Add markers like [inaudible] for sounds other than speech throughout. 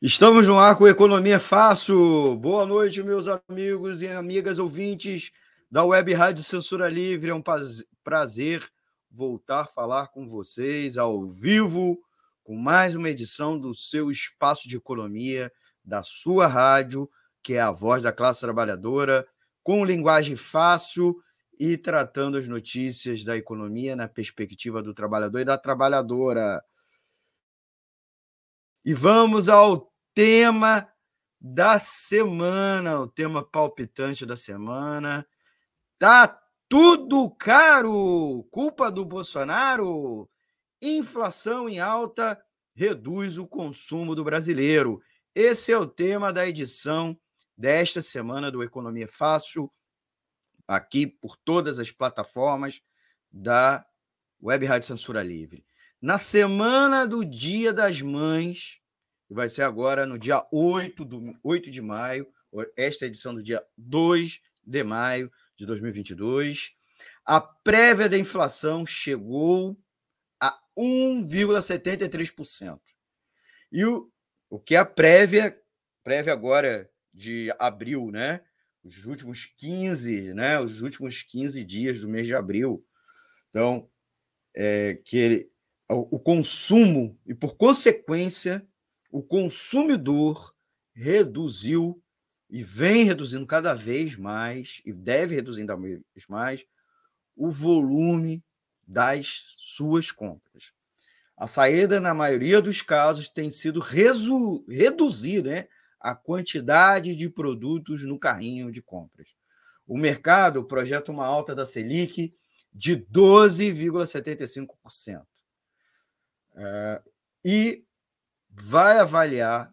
Estamos no ar com Economia Fácil. Boa noite, meus amigos e amigas ouvintes da Web Rádio Censura Livre. É um prazer voltar a falar com vocês ao vivo com mais uma edição do seu espaço de economia da sua rádio, que é a voz da classe trabalhadora, com linguagem fácil e tratando as notícias da economia na perspectiva do trabalhador e da trabalhadora. E vamos ao tema da semana, o tema palpitante da semana. Tá tudo caro! Culpa do Bolsonaro? Inflação em alta reduz o consumo do brasileiro. Esse é o tema da edição desta semana do Economia Fácil, aqui por todas as plataformas da Web Rádio Censura Livre. Na semana do Dia das Mães, que vai ser agora no dia 8, do, 8 de maio, esta edição do dia 2 de maio de 2022. A prévia da inflação chegou a 1,73%. E o, o que é a prévia, prévia agora de abril, né? Os últimos 15, né? Os últimos 15 dias do mês de abril. Então, é, que ele, o, consumo, e por consequência, o consumidor reduziu e vem reduzindo cada vez mais, e deve reduzindo cada vez mais, o volume das suas compras. A saída, na maioria dos casos, tem sido reduzir né, a quantidade de produtos no carrinho de compras. O mercado projeta uma alta da Selic de 12,75%. E vai avaliar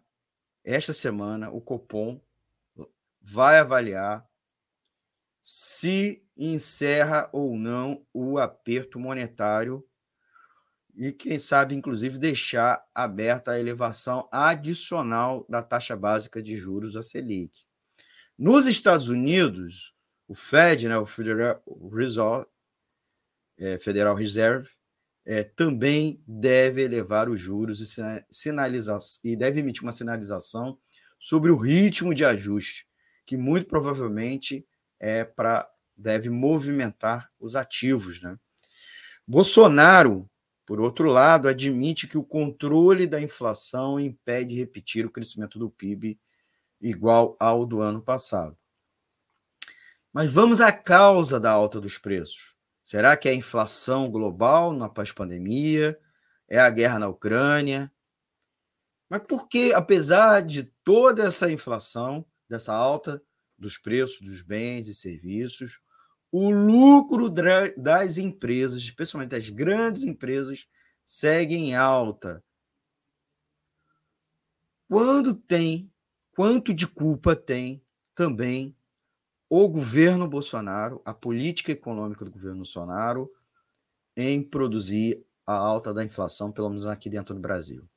esta semana o Copom vai avaliar se encerra ou não o aperto monetário e quem sabe inclusive deixar aberta a elevação adicional da taxa básica de juros a Selic. Nos Estados Unidos, o Fed, né, o Federal Reserve, é, Federal Reserve é, também deve elevar os juros e, sinalizar, e deve emitir uma sinalização sobre o ritmo de ajuste, que muito provavelmente é para deve movimentar os ativos. Né? Bolsonaro, por outro lado, admite que o controle da inflação impede repetir o crescimento do PIB igual ao do ano passado. Mas vamos à causa da alta dos preços. Será que é a inflação global na pós-pandemia? É a guerra na Ucrânia? Mas por que, apesar de toda essa inflação, dessa alta dos preços dos bens e serviços, o lucro das empresas, especialmente das grandes empresas, segue em alta? Quando tem, quanto de culpa tem também o governo Bolsonaro, a política econômica do governo Bolsonaro, em produzir a alta da inflação, pelo menos aqui dentro do Brasil.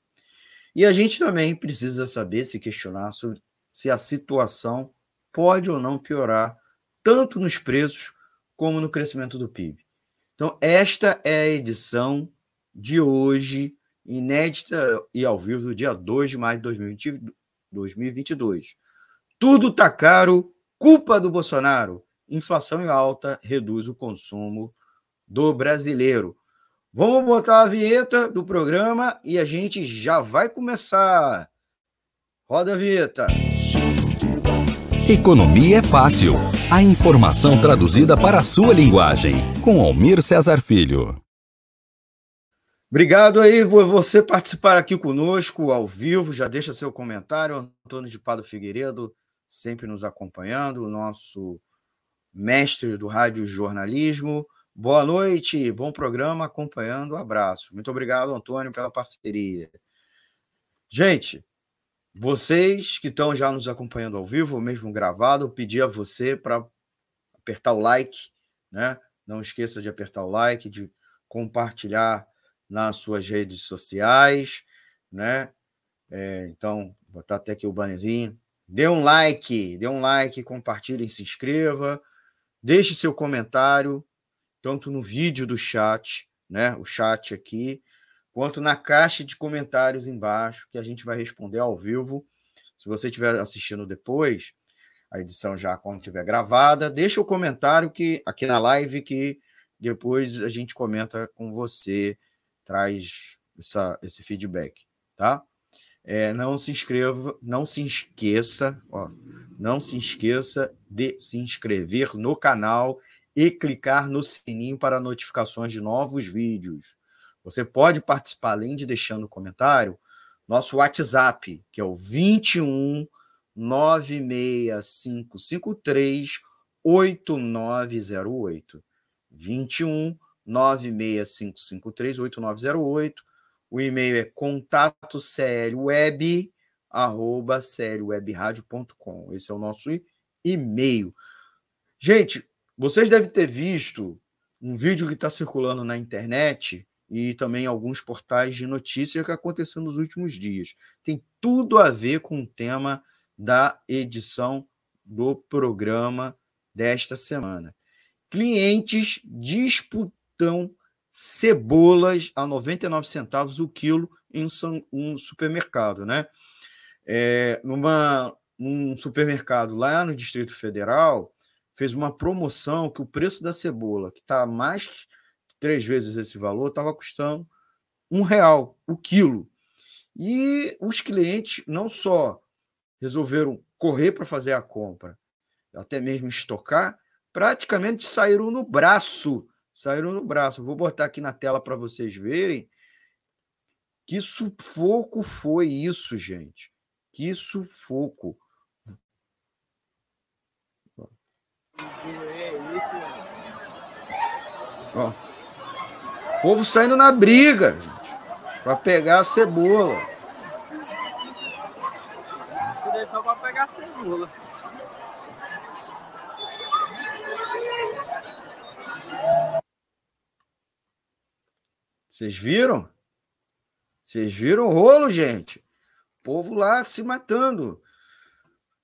E a gente também precisa saber, se questionar sobre se a situação pode ou não piorar, tanto nos preços como no crescimento do PIB. Então, esta é a edição de hoje, inédita e ao vivo, do dia 2 de maio de 2022. Tudo está caro, Culpa do Bolsonaro: inflação em alta reduz o consumo do brasileiro. Vamos botar a vinheta do programa e a gente já vai começar. Roda a vinheta. Economia é fácil. A informação traduzida para a sua linguagem. Com Almir Cesar Filho. Obrigado aí por você participar aqui conosco ao vivo. Já deixa seu comentário. Antônio de Pado Figueiredo, sempre nos acompanhando, o nosso mestre do rádio jornalismo. Boa noite, bom programa, acompanhando, abraço. Muito obrigado, Antônio, pela parceria. Gente, vocês que estão já nos acompanhando ao vivo, ou mesmo gravado, eu pedi a você para apertar o like, né? Não esqueça de apertar o like, de compartilhar nas suas redes sociais, né? É, então, botar até aqui o bannerzinho. Dê um like, dê um like, compartilhe, se inscreva, deixe seu comentário, tanto no vídeo do chat, né? O chat aqui, quanto na caixa de comentários embaixo, que a gente vai responder ao vivo. Se você estiver assistindo depois, a edição já quando estiver gravada, deixa o comentário que aqui na live que depois a gente comenta com você, traz essa, esse feedback, tá? É, não se inscreva, não se esqueça, ó, não se esqueça de se inscrever no canal e clicar no sininho para notificações de novos vídeos. Você pode participar, além de deixando comentário, nosso WhatsApp, que é o 21 96553 8908. 21 96553 8908. O e-mail é contato web arroba. Esse é o nosso e-mail. Gente, vocês devem ter visto um vídeo que está circulando na internet e também alguns portais de notícias que aconteceu nos últimos dias. Tem tudo a ver com o tema da edição do programa desta semana. Clientes disputam cebolas a 99 centavos o quilo em um supermercado, né? É, numa, um supermercado lá no Distrito Federal fez uma promoção que o preço da cebola, que está mais três vezes esse valor, estava custando um real o quilo. E os clientes não só resolveram correr para fazer a compra, até mesmo estocar, praticamente saíram no braço. Saíram no braço. Vou botar aqui na tela para vocês verem que sufoco foi isso, gente. Que sufoco. Ó. O povo saindo na briga, gente, para pegar a cebola. Só para pegar a cebola. Vocês viram? Vocês viram o rolo, gente? O povo lá se matando.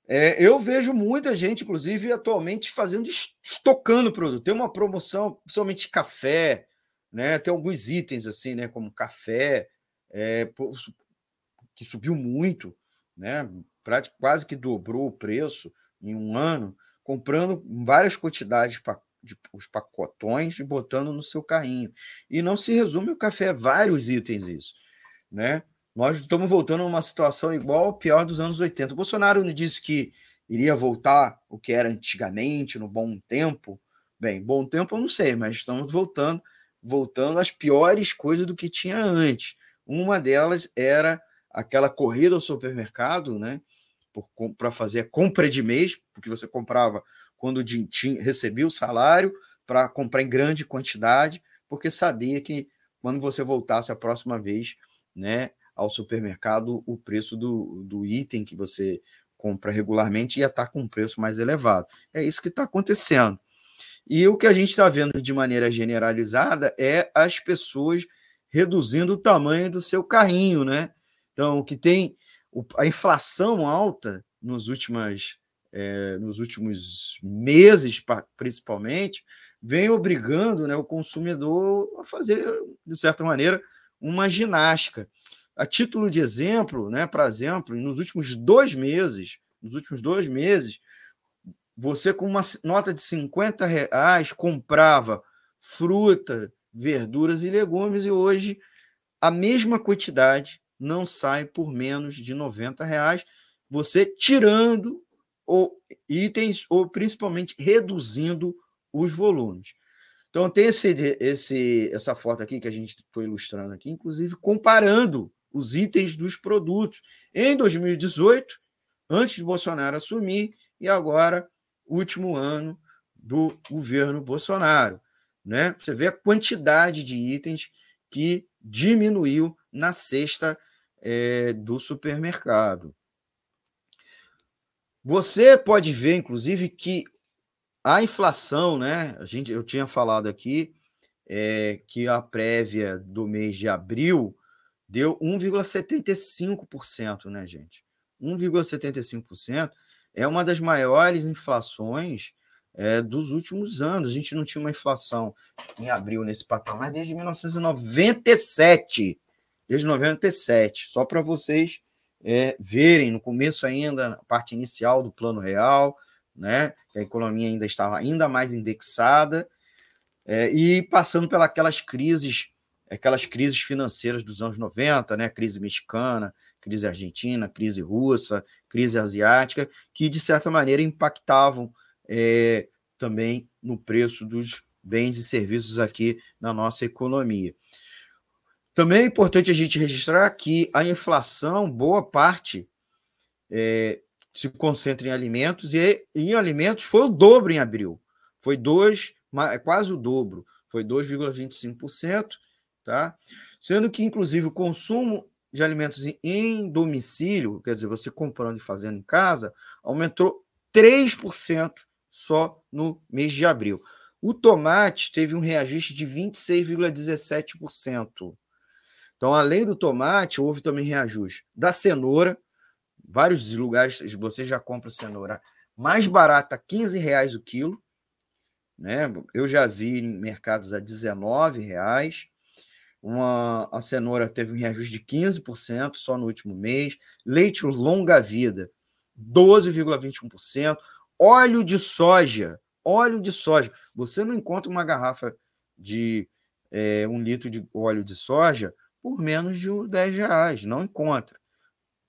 É, eu vejo muita gente, inclusive, atualmente fazendo, estocando produto. Tem uma promoção, principalmente café, né? Tem alguns itens assim, né? Como café, é, que subiu muito, né? Quase que dobrou o preço em um ano, comprando várias quantidades de, os pacotões e botando no seu carrinho. E não se resume o café, vários itens isso. Né? Nós estamos voltando a uma situação igual ao pior dos anos 80. O Bolsonaro disse que iria voltar o que era antigamente, no bom tempo. Bem, bom tempo eu não sei, mas estamos voltando, voltando às piores coisas do que tinha antes. Uma delas era aquela corrida ao supermercado, né? Para fazer a compra de mês, porque você comprava quando recebia o salário para comprar em grande quantidade, porque sabia que quando você voltasse a próxima vez né, ao supermercado, o preço do, do item que você compra regularmente ia estar com um preço mais elevado. É isso que está acontecendo. E o que a gente está vendo de maneira generalizada é as pessoas reduzindo o tamanho do seu carrinho, né? Então, que tem a inflação alta nos últimas é, nos últimos meses, principalmente, vem obrigando né, o consumidor a fazer, de certa maneira, uma ginástica. A título de exemplo, né, para exemplo, nos últimos dois meses, nos últimos dois meses, você com uma nota de 50 reais comprava fruta, verduras e legumes, e hoje a mesma quantidade não sai por menos de 90 reais, você tirando ou itens, ou principalmente reduzindo os volumes. Então, tem esse, esse, essa foto aqui que a gente está ilustrando aqui, inclusive comparando os itens dos produtos em 2018, antes de Bolsonaro assumir, e agora, último ano do governo Bolsonaro. Né? Você vê a quantidade de itens que diminuiu na cesta é, do supermercado. Você pode ver, inclusive, que a inflação, né? A gente, eu tinha falado aqui é, que a prévia do mês de abril deu 1,75%, né, gente? 1,75% é uma das maiores inflações é, dos últimos anos. A gente não tinha uma inflação em abril nesse patamar desde 1997. Desde 97. Só para vocês é, verem, no começo ainda, na parte inicial do plano real, né? Que a economia ainda estava ainda mais indexada é, e passando pelas crises, aquelas crises financeiras dos anos 90, né? Crise mexicana, crise argentina, crise russa, crise asiática, que de certa maneira impactavam é, também no preço dos bens e serviços aqui na nossa economia. Também é importante a gente registrar que a inflação, boa parte, é, se concentra em alimentos, e em alimentos foi o dobro em abril. Foi dois, quase o dobro, foi 2,25%, tá? Sendo que, inclusive, o consumo de alimentos em domicílio, quer dizer, você comprando e fazendo em casa, aumentou 3% só no mês de abril. O tomate teve um reajuste de 26,17%. Então, além do tomate, houve também reajuste da cenoura, vários lugares você já compra cenoura mais barata, 15 reais o quilo. Né? Eu já vi em mercados a 19 reais. Uma, a cenoura teve um reajuste de 15% só no último mês. Leite longa vida, 12,21%. Óleo de soja, óleo de soja. Você não encontra uma garrafa de é, um litro de óleo de soja por menos de 10 reais. Não encontra.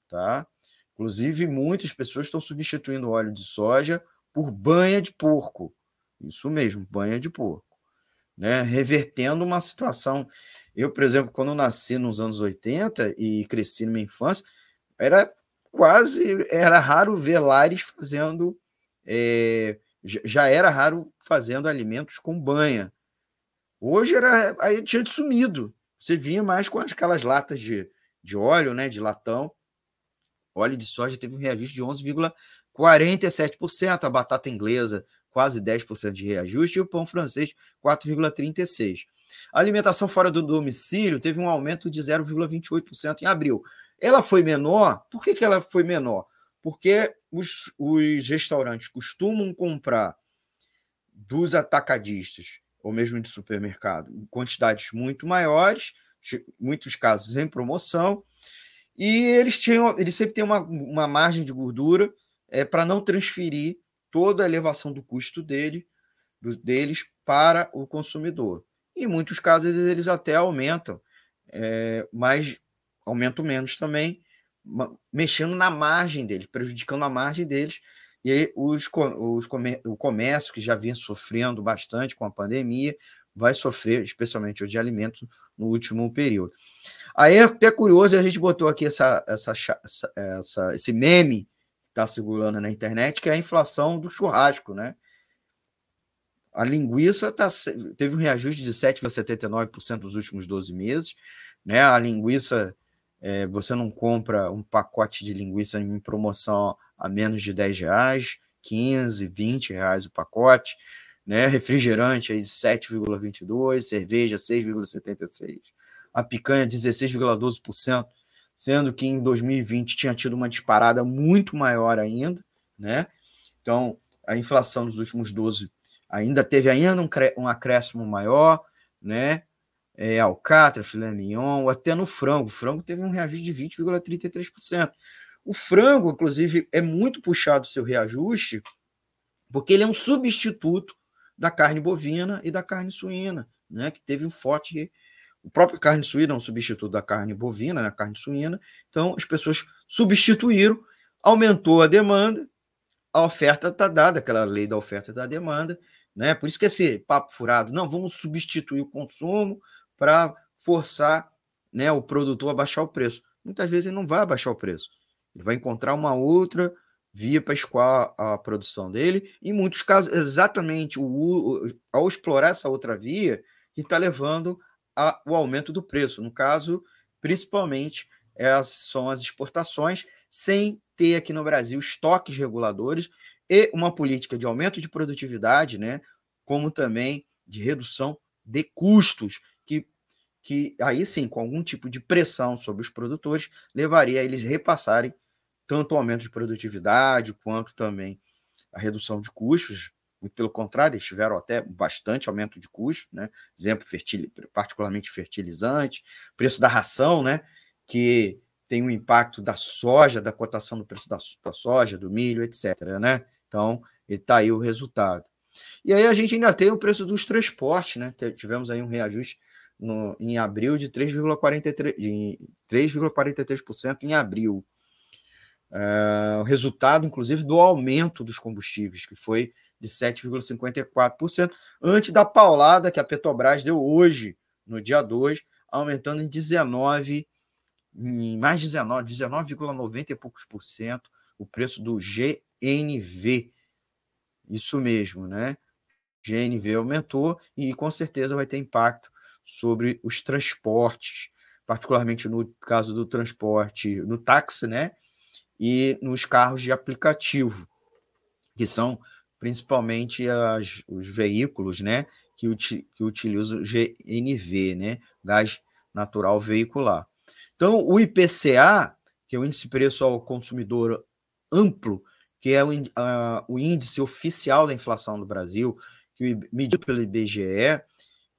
Tá? Inclusive, muitas pessoas estão substituindo óleo de soja por banha de porco. Isso mesmo, banha de porco. Né? Revertendo uma situação. Eu, por exemplo, quando nasci nos anos 80 e cresci na minha infância, era quase era raro ver lares fazendo. É, já era raro fazendo alimentos com banha. Hoje era aí tinha sumido. Você vinha mais com aquelas latas de, de óleo, né, de latão, óleo de soja teve um reajuste de 11,47%, a batata inglesa quase 10% de reajuste e o pão francês 4,36%. A alimentação fora do domicílio teve um aumento de 0,28% em abril. Ela foi menor, por que, que ela foi menor? Porque os, os restaurantes costumam comprar dos atacadistas ou mesmo de supermercado em quantidades muito maiores, muitos casos em promoção, e eles tinham, eles sempre têm uma, uma margem de gordura é, para não transferir toda a elevação do custo dele, do, deles para o consumidor. Em muitos casos eles até aumentam, é, mas aumentam menos também, mexendo na margem deles, prejudicando a margem deles. E aí os, os, o comércio, que já vinha sofrendo bastante com a pandemia, vai sofrer, especialmente o de alimentos, no último período. Aí é até curioso, a gente botou aqui essa, essa, essa, esse meme que está circulando na internet, que é a inflação do churrasco, né? A linguiça tá, teve um reajuste de 7,79% nos últimos 12 meses. Né? A linguiça, é, você não compra um pacote de linguiça em promoção a menos de 10 reais, 15, 20 reais o pacote. Né? Refrigerante aí 7,22, cerveja 6,76 a picanha 16,12%, sendo que em 2020 tinha tido uma disparada muito maior ainda, né? Então, a inflação dos últimos 12 ainda teve ainda um, um acréscimo maior, né? É, alcatra, filé mignon, até no frango. O frango teve um reajuste de 20,33%. O frango, inclusive, é muito puxado seu reajuste, porque ele é um substituto da carne bovina e da carne suína, né? Que teve um forte o próprio carne suína é um substituto da carne bovina, né, carne suína. Então, as pessoas substituíram, aumentou a demanda, a oferta está dada, aquela lei da oferta e da demanda. Né? Por isso que esse papo furado, não, vamos substituir o consumo para forçar né, o produtor a baixar o preço. Muitas vezes ele não vai abaixar o preço. Ele vai encontrar uma outra via para escoar a produção dele. Em muitos casos, exatamente o, ao explorar essa outra via, está levando a, o aumento do preço. No caso, principalmente, são as exportações, sem ter aqui no Brasil estoques reguladores e uma política de aumento de produtividade, né, como também de redução de custos, que, que aí sim, com algum tipo de pressão sobre os produtores, levaria a eles repassarem tanto o aumento de produtividade quanto também a redução de custos. Muito pelo contrário, eles tiveram até bastante aumento de custos, né? Exemplo, fertil, particularmente fertilizante, preço da ração, né? Que tem um impacto da soja, da cotação do preço da, da soja, do milho, etc. Né? Então, está aí o resultado. E aí a gente ainda tem o preço dos transportes, né? Tivemos aí um reajuste no, em abril de 3,43% em abril. É, o resultado, inclusive, do aumento dos combustíveis, que foi de 7,54%, antes da paulada que a Petrobras deu hoje, no dia 2, aumentando em 19, em mais 19, 19,90 e poucos por cento, o preço do GNV. Isso mesmo, né? GNV aumentou e com certeza vai ter impacto sobre os transportes, particularmente no caso do transporte no táxi, né? E nos carros de aplicativo, que são principalmente as, os veículos, né? Que, uti, que utilizam GNV, né? Gás natural veicular. Então, o IPCA, que é o índice de preço ao consumidor amplo, que é o, uh, o índice oficial da inflação do Brasil, que medido pelo IBGE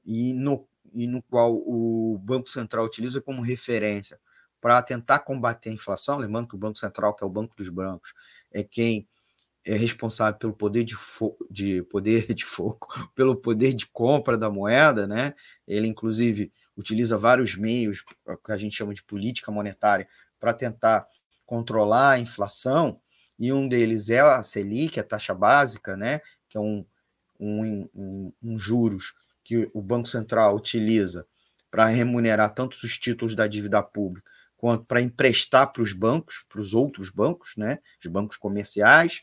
e no, e no qual o Banco Central utiliza como referência para tentar combater a inflação, lembrando que o Banco Central, que é o Banco dos Brancos, é quem é responsável pelo poder de, de poder [laughs] de fogo, pelo poder de compra da moeda, né? Ele inclusive utiliza vários meios que a gente chama de política monetária para tentar controlar a inflação, e um deles é a Selic, a taxa básica, né? Que é um, um, um, um juros que o Banco Central utiliza para remunerar tanto os títulos da dívida pública quanto para emprestar para os bancos, para os outros bancos, né, os bancos comerciais,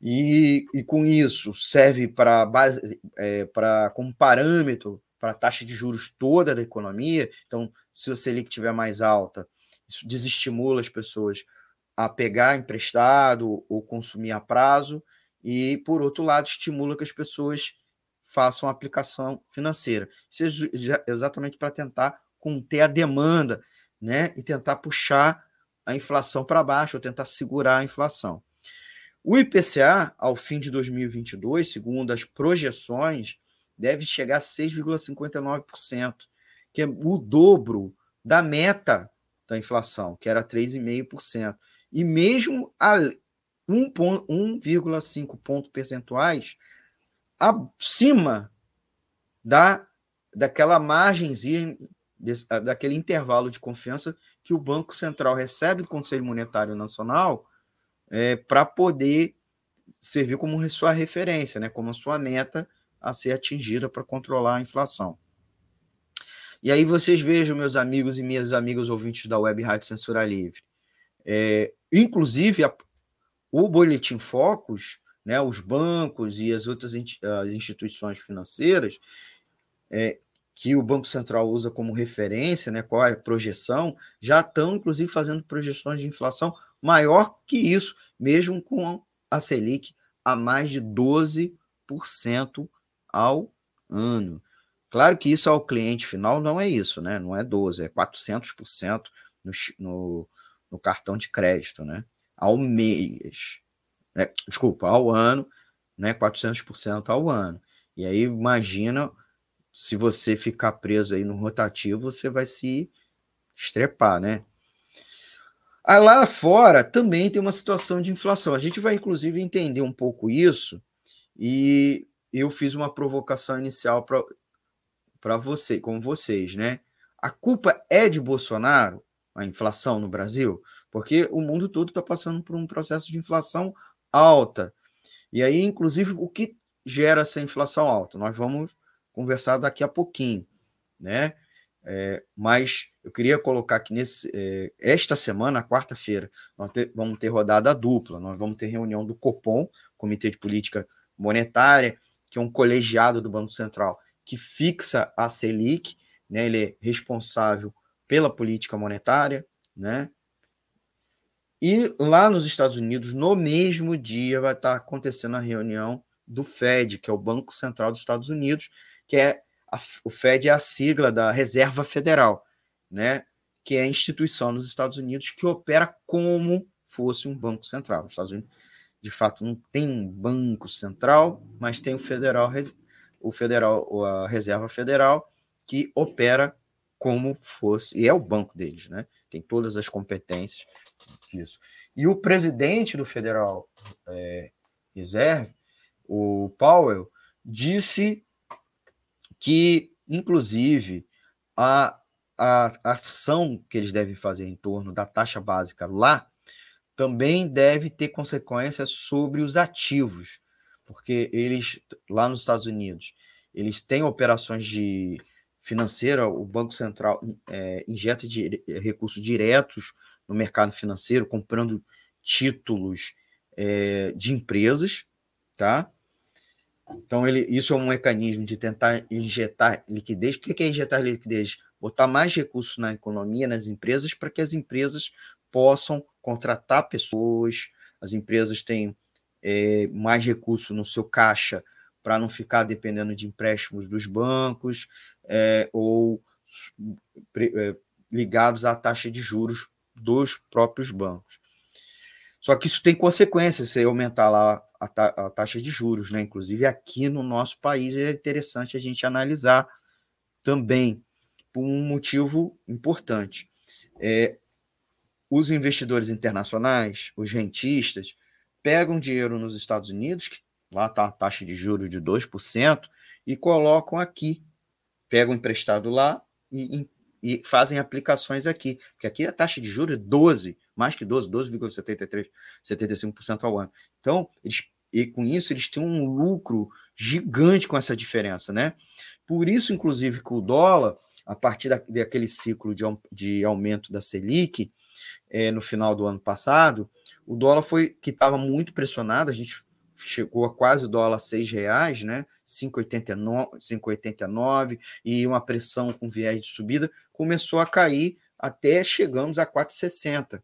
e, e com isso serve para base, é, para como parâmetro para a taxa de juros toda da economia. Então, se a Selic tiver mais alta, isso desestimula as pessoas a pegar emprestado ou consumir a prazo, e, por outro lado, estimula que as pessoas façam aplicação financeira. Isso é exatamente para tentar conter a demanda né, e tentar puxar a inflação para baixo, ou tentar segurar a inflação. O IPCA, ao fim de 2022, segundo as projeções, deve chegar a 6,59%, que é o dobro da meta da inflação, que era 3,5%. E mesmo a 1,5 pontos percentuais acima da, daquela margenzinha, daquele intervalo de confiança que o Banco Central recebe do Conselho Monetário Nacional é, para poder servir como sua referência, né, como sua meta a ser atingida para controlar a inflação. E aí vocês vejam, meus amigos e minhas amigas ouvintes da Web Rádio Censura Livre, é, inclusive, a, o Boletim Focus, né, os bancos e as outras as instituições financeiras, é, que o Banco Central usa como referência, né, qual é a projeção, já estão, inclusive, fazendo projeções de inflação maior que isso, mesmo com a Selic a mais de 12% ao ano. Claro que isso ao cliente final não é isso, né? Não é 12, é 400% no, no, no cartão de crédito, né? Ao mês. Né? Desculpa, ao ano, né? 400% ao ano. E aí, imagina se você ficar preso aí no rotativo, você vai se estrepar, né? Aí lá fora também tem uma situação de inflação. A gente vai, inclusive, entender um pouco isso. E eu fiz uma provocação inicial para você, com vocês, né? A culpa é de Bolsonaro? a inflação no Brasil, porque o mundo todo está passando por um processo de inflação alta. E aí, inclusive, o que gera essa inflação alta? Nós vamos conversar daqui a pouquinho, né? É, mas eu queria colocar que nesse, é, esta semana, quarta-feira, nós ter, vamos ter rodada dupla. Nós vamos ter reunião do Copom, Comitê de Política Monetária, que é um colegiado do Banco Central que fixa a Selic, né? Ele é responsável pela política monetária, né? E lá nos Estados Unidos, no mesmo dia, vai estar acontecendo a reunião do Fed, que é o Banco Central dos Estados Unidos, que é a, o Fed é a sigla da Reserva Federal, né? Que é a instituição nos Estados Unidos que opera como fosse um banco central. Os Estados Unidos, de fato, não tem um banco central, mas tem o federal, o federal, a Reserva Federal, que opera como fosse, e é o banco deles, né? Tem todas as competências disso. E o presidente do Federal é, Reserve, o Powell, disse que, inclusive, a, a ação que eles devem fazer em torno da taxa básica lá também deve ter consequências sobre os ativos, porque eles, lá nos Estados Unidos, eles têm operações de financeira, o Banco Central é, injeta de, recursos diretos no mercado financeiro, comprando títulos é, de empresas, tá? Então, ele, isso é um mecanismo de tentar injetar liquidez. O que é injetar liquidez? Botar mais recursos na economia, nas empresas, para que as empresas possam contratar pessoas, as empresas tenham é, mais recursos no seu caixa para não ficar dependendo de empréstimos dos bancos é, ou é, ligados à taxa de juros dos próprios bancos. Só que isso tem consequências, se aumentar lá a, ta a, taxa de juros, né? Inclusive aqui no nosso país é interessante a gente analisar também por um motivo importante. É, os investidores internacionais, os rentistas, pegam dinheiro nos Estados Unidos, que lá está a taxa de juros de 2%, e colocam aqui. Pegam emprestado lá e, e fazem aplicações aqui. Porque aqui a taxa de juros é 12, mais que 12, 12,73, 75% ao ano. Então, eles, e com isso, eles têm um lucro gigante com essa diferença, né? Por isso, inclusive, que o dólar, a partir da, daquele ciclo de, de aumento da Selic, é, no final do ano passado, o dólar foi que estava muito pressionado, a gente chegou a quase o dólar seis reais, né? 5,89 e uma pressão com viés de subida começou a cair até chegamos a 4,60.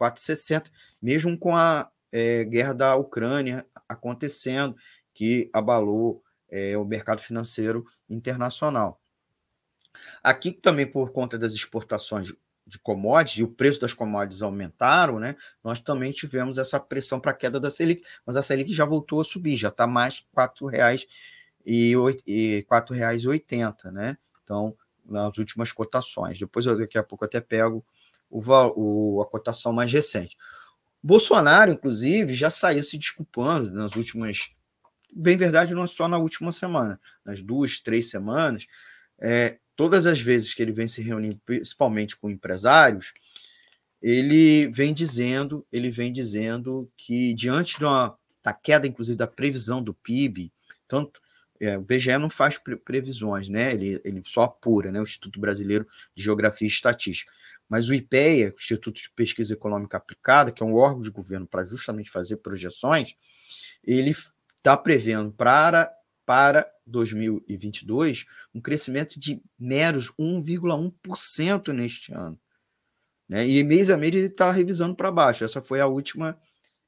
4,60, mesmo com a é, guerra da Ucrânia acontecendo, que abalou é, o mercado financeiro internacional. Aqui também por conta das exportações de commodities e o preço das commodities aumentaram, né? Nós também tivemos essa pressão para a queda da Selic, mas a Selic já voltou a subir, já está mais R$ 4,00 e R$ 4,80, né? Então, nas últimas cotações. Depois, daqui a pouco, até pego o, o, a cotação mais recente. Bolsonaro, inclusive, já saiu se desculpando nas últimas. Bem verdade, não só na última semana, nas duas, três semanas, é, todas as vezes que ele vem se reunindo, principalmente com empresários, ele vem dizendo, ele vem dizendo que diante de uma, da queda, inclusive, da previsão do PIB, tanto é, o BGE não faz pre previsões, né? Ele, ele só apura, né? O Instituto Brasileiro de Geografia e Estatística. Mas o IPEA, Instituto de Pesquisa Econômica Aplicada, que é um órgão de governo para justamente fazer projeções, ele está prevendo para para 2022 um crescimento de meros 1,1% neste ano. Né? E mês a mês ele está revisando para baixo. Essa foi a última,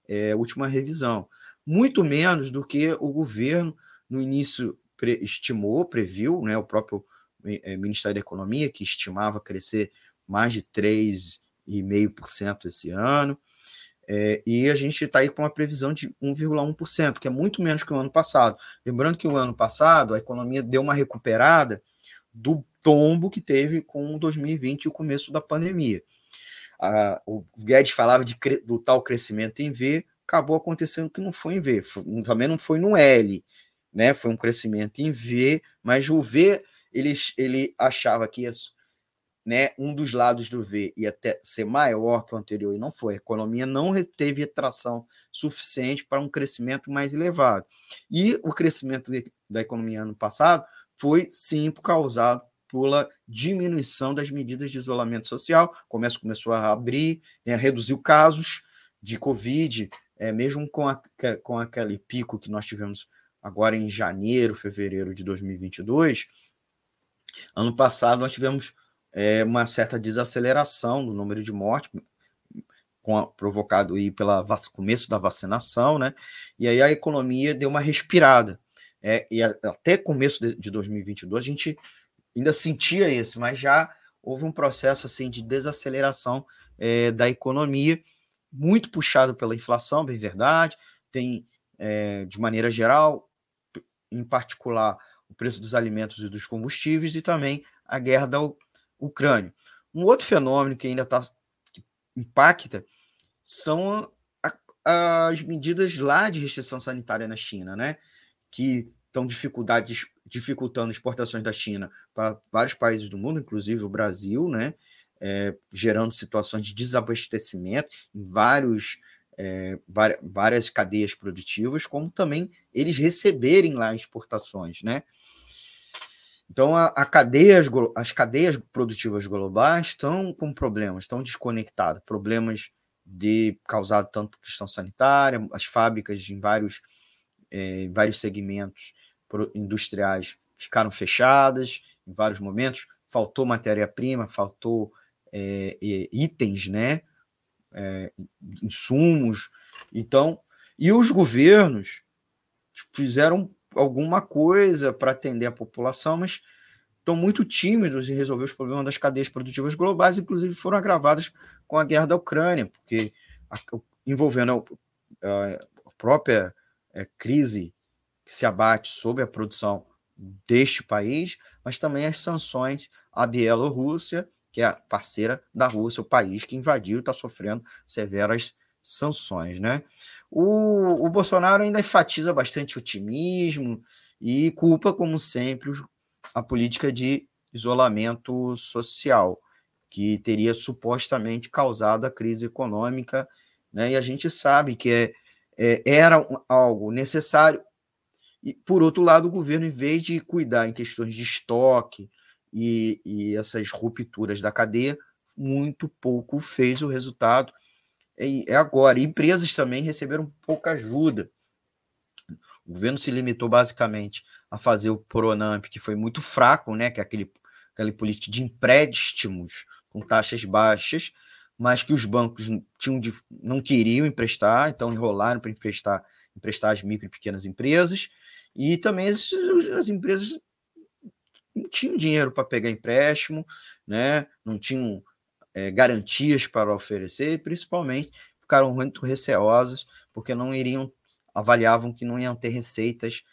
é, última revisão. Muito menos do que o governo, no início, pre estimou, previu, né? o próprio é, Ministério da Economia, que estimava crescer mais de 3,5% esse ano. É, e a gente está aí com uma previsão de 1,1%, que é muito menos que o ano passado. Lembrando que o ano passado a economia deu uma recuperada do tombo que teve com 2020 e o começo da pandemia. o Guedes falava de, do tal crescimento em V, acabou acontecendo que não foi em V, foi, também não foi no L, né? Foi um crescimento em V, mas o V ele, ele achava que né, um dos lados do V ia até ser maior que o anterior e não foi. A economia não teve atração suficiente para um crescimento mais elevado. E o crescimento da economia ano passado foi sim causado pela diminuição das medidas de isolamento social. O comércio começou a abrir, né, reduziu casos de Covid, é, mesmo com, a, com aquele pico que nós tivemos agora em janeiro, fevereiro de 2022. Ano passado nós tivemos é, uma certa desaceleração do número de mortes, provocado aí pelo começo da vacinação, né? E aí a economia deu uma respirada. É, e a, até começo de, de 2022 a gente ainda sentia isso, mas já houve um processo assim de desaceleração é, da economia, muito puxado pela inflação, bem verdade. Tem, é, de maneira geral, em particular, o preço dos alimentos e dos combustíveis e também a guerra da Ucrânia. Um outro fenômeno que ainda está impacta são a, as medidas lá de restrição sanitária na China, né? Que estão dificuldades, dificultando exportações da China para vários países do mundo, inclusive o Brasil, né? É, gerando situações de desabastecimento em vários, é, várias cadeias produtivas, como também eles receberem lá exportações, né? Então, a, a cadeia, as cadeias produtivas globais estão com problemas, estão desconectadas, problemas de causado tanto por questão sanitária, as fábricas em vários, é, vários segmentos industriais ficaram fechadas em vários momentos, faltou matéria-prima, faltou é, itens, né, insumos, então, e os governos fizeram alguma coisa para atender a população, mas estão muito tímidos em resolver os problemas das cadeias produtivas globais, inclusive foram agravadas com a guerra da Ucrânia, porque a, envolvendo a, a própria é, crise que se abate sobre a produção deste país, mas também as sanções à Bielorrússia, que é a parceira da Rússia, o país que invadiu e está sofrendo severas sanções. Né? O, o Bolsonaro ainda enfatiza bastante otimismo e culpa, como sempre, a política de isolamento social que teria supostamente causado a crise econômica, né? E a gente sabe que é, é, era algo necessário. E, por outro lado, o governo, em vez de cuidar em questões de estoque e, e essas rupturas da cadeia, muito pouco fez o resultado. É, é agora. empresas também receberam pouca ajuda. O governo se limitou basicamente a fazer o Pronamp, que foi muito fraco, né? Que é aquele, aquele política de empréstimos com taxas baixas, mas que os bancos tinham de, não queriam emprestar, então enrolaram para emprestar, emprestar as micro e pequenas empresas, e também as, as empresas não tinham dinheiro para pegar empréstimo, né? não tinham é, garantias para oferecer, e principalmente ficaram muito receosas, porque não iriam, avaliavam que não iam ter receitas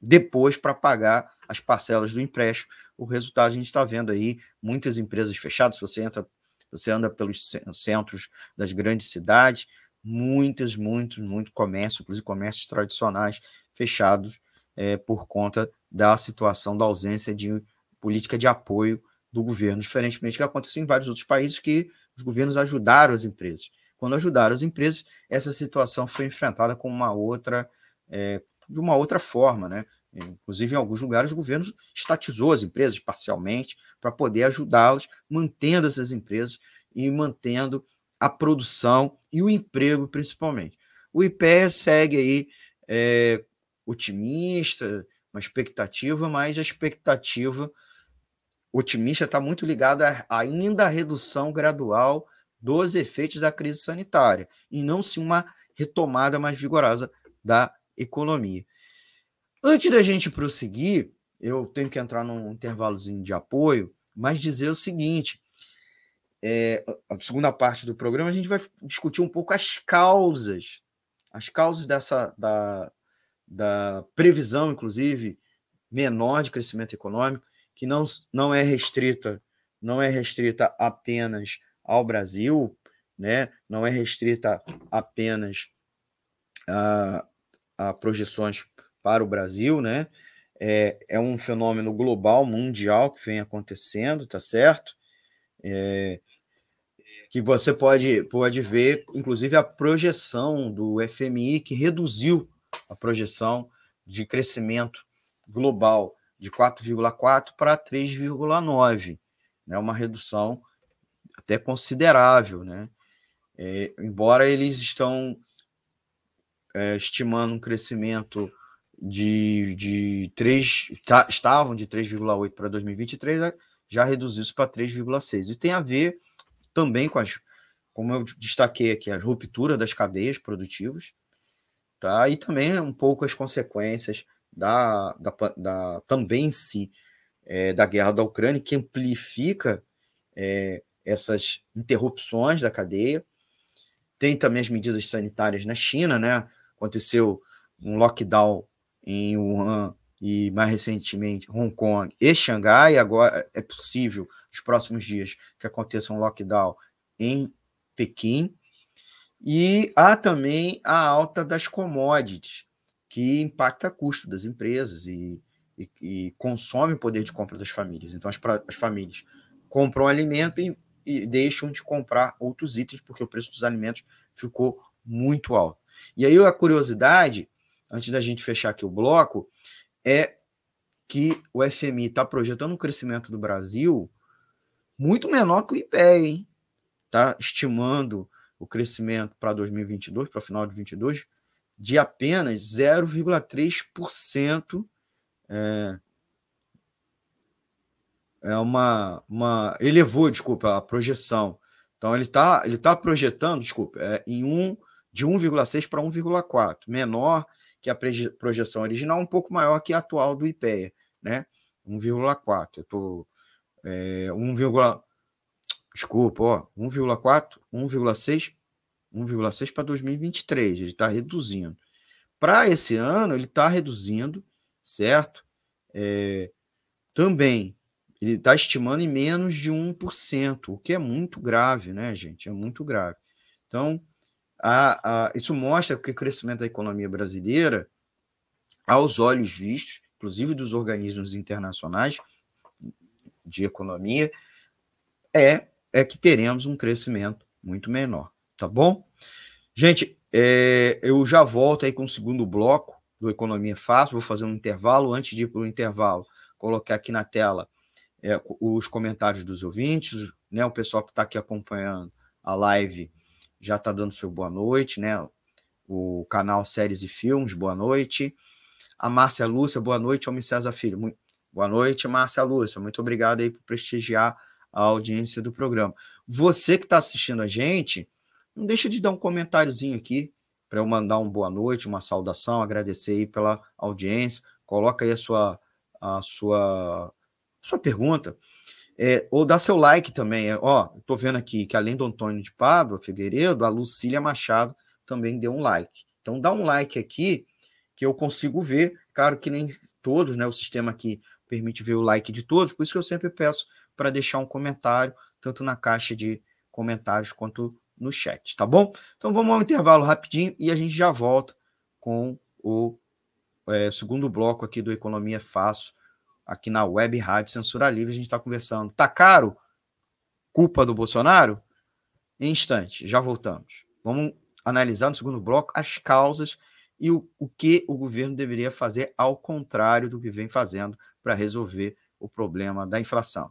depois para pagar as parcelas do empréstimo o resultado a gente está vendo aí muitas empresas fechadas. Você entra, você anda pelos centros das grandes cidades, muitos, muitos, muito comércio, inclusive comércios tradicionais fechados é, por conta da situação da ausência de política de apoio do governo, diferentemente do que aconteceu em vários outros países que os governos ajudaram as empresas. Quando ajudaram as empresas, essa situação foi enfrentada com uma outra, é, de uma outra forma, né? Inclusive, em alguns lugares, o governo estatizou as empresas parcialmente para poder ajudá-las, mantendo essas empresas e mantendo a produção e o emprego, principalmente. O IPE segue aí é, otimista, uma expectativa, mas a expectativa otimista está muito ligada ainda à redução gradual dos efeitos da crise sanitária e não se uma retomada mais vigorosa da economia. Antes da gente prosseguir, eu tenho que entrar num intervalozinho de apoio, mas dizer o seguinte: é, a segunda parte do programa a gente vai discutir um pouco as causas, as causas dessa da, da previsão, inclusive menor de crescimento econômico, que não, não é restrita, não é restrita apenas ao Brasil, né? Não é restrita apenas a, a projeções para o Brasil, né? É, é um fenômeno global, mundial, que vem acontecendo, tá certo? É, que você pode, pode ver, inclusive, a projeção do FMI, que reduziu a projeção de crescimento global de 4,4 para 3,9, né? Uma redução até considerável, né? É, embora eles estão é, estimando um crescimento de, de 3, tá, estavam de 3,8 para 2023, já reduziu isso para 3,6. E tem a ver também com as, como eu destaquei aqui, a ruptura das cadeias produtivas, tá? e também um pouco as consequências da, da, da também si é, da guerra da Ucrânia, que amplifica é, essas interrupções da cadeia. Tem também as medidas sanitárias na China, né? Aconteceu um lockdown em Wuhan e mais recentemente Hong Kong e Xangai. Agora é possível, nos próximos dias, que aconteça um lockdown em Pequim. E há também a alta das commodities, que impacta o custo das empresas e, e, e consome o poder de compra das famílias. Então, as, as famílias compram alimento e, e deixam de comprar outros itens, porque o preço dos alimentos ficou muito alto. E aí, a curiosidade, antes da gente fechar aqui o bloco, é que o FMI está projetando um crescimento do Brasil muito menor que o IPEA, hein? Está estimando o crescimento para 2022, para o final de 2022, de apenas 0,3%. É, é uma, uma. Elevou, desculpa, a projeção. Então, ele está ele tá projetando, desculpa, é, em um, de 1,6 para 1,4, menor que a projeção original, um pouco maior que a atual do IPEA, né? 1,4. Eu estou. É, 1, desculpa, ó, 1,4, 1,6, 1,6 para 2023. Ele está reduzindo. Para esse ano, ele está reduzindo, certo? É, também, ele está estimando em menos de 1%, o que é muito grave, né, gente? É muito grave. Então, a, a, isso mostra que o crescimento da economia brasileira, aos olhos vistos, inclusive dos organismos internacionais de economia, é, é que teremos um crescimento muito menor, tá bom? Gente, é, eu já volto aí com o segundo bloco do Economia Fácil, vou fazer um intervalo. Antes de ir para o intervalo, colocar aqui na tela é, os comentários dos ouvintes, né? O pessoal que está aqui acompanhando a live já está dando seu boa noite, né? O canal Séries e Filmes, boa noite. A Márcia Lúcia, boa noite. Homem César Filho, muito... boa noite, Márcia Lúcia. Muito obrigado aí por prestigiar a audiência do programa. Você que está assistindo a gente, não deixa de dar um comentáriozinho aqui para eu mandar uma boa noite, uma saudação, agradecer aí pela audiência. Coloca aí a sua, a sua, sua pergunta. É, ou dá seu like também. É, ó, estou vendo aqui que além do Antônio de Pádua Figueiredo, a Lucília Machado também deu um like. Então dá um like aqui que eu consigo ver. Claro que nem todos, né? O sistema aqui permite ver o like de todos, por isso que eu sempre peço para deixar um comentário, tanto na caixa de comentários quanto no chat, tá bom? Então vamos ao intervalo rapidinho e a gente já volta com o é, segundo bloco aqui do Economia Fácil aqui na Web Rádio Censura Livre. A gente está conversando. Tá caro? Culpa do Bolsonaro? Em instante, já voltamos. Vamos analisar no segundo bloco as causas e o, o que o governo deveria fazer ao contrário do que vem fazendo para resolver o problema da inflação.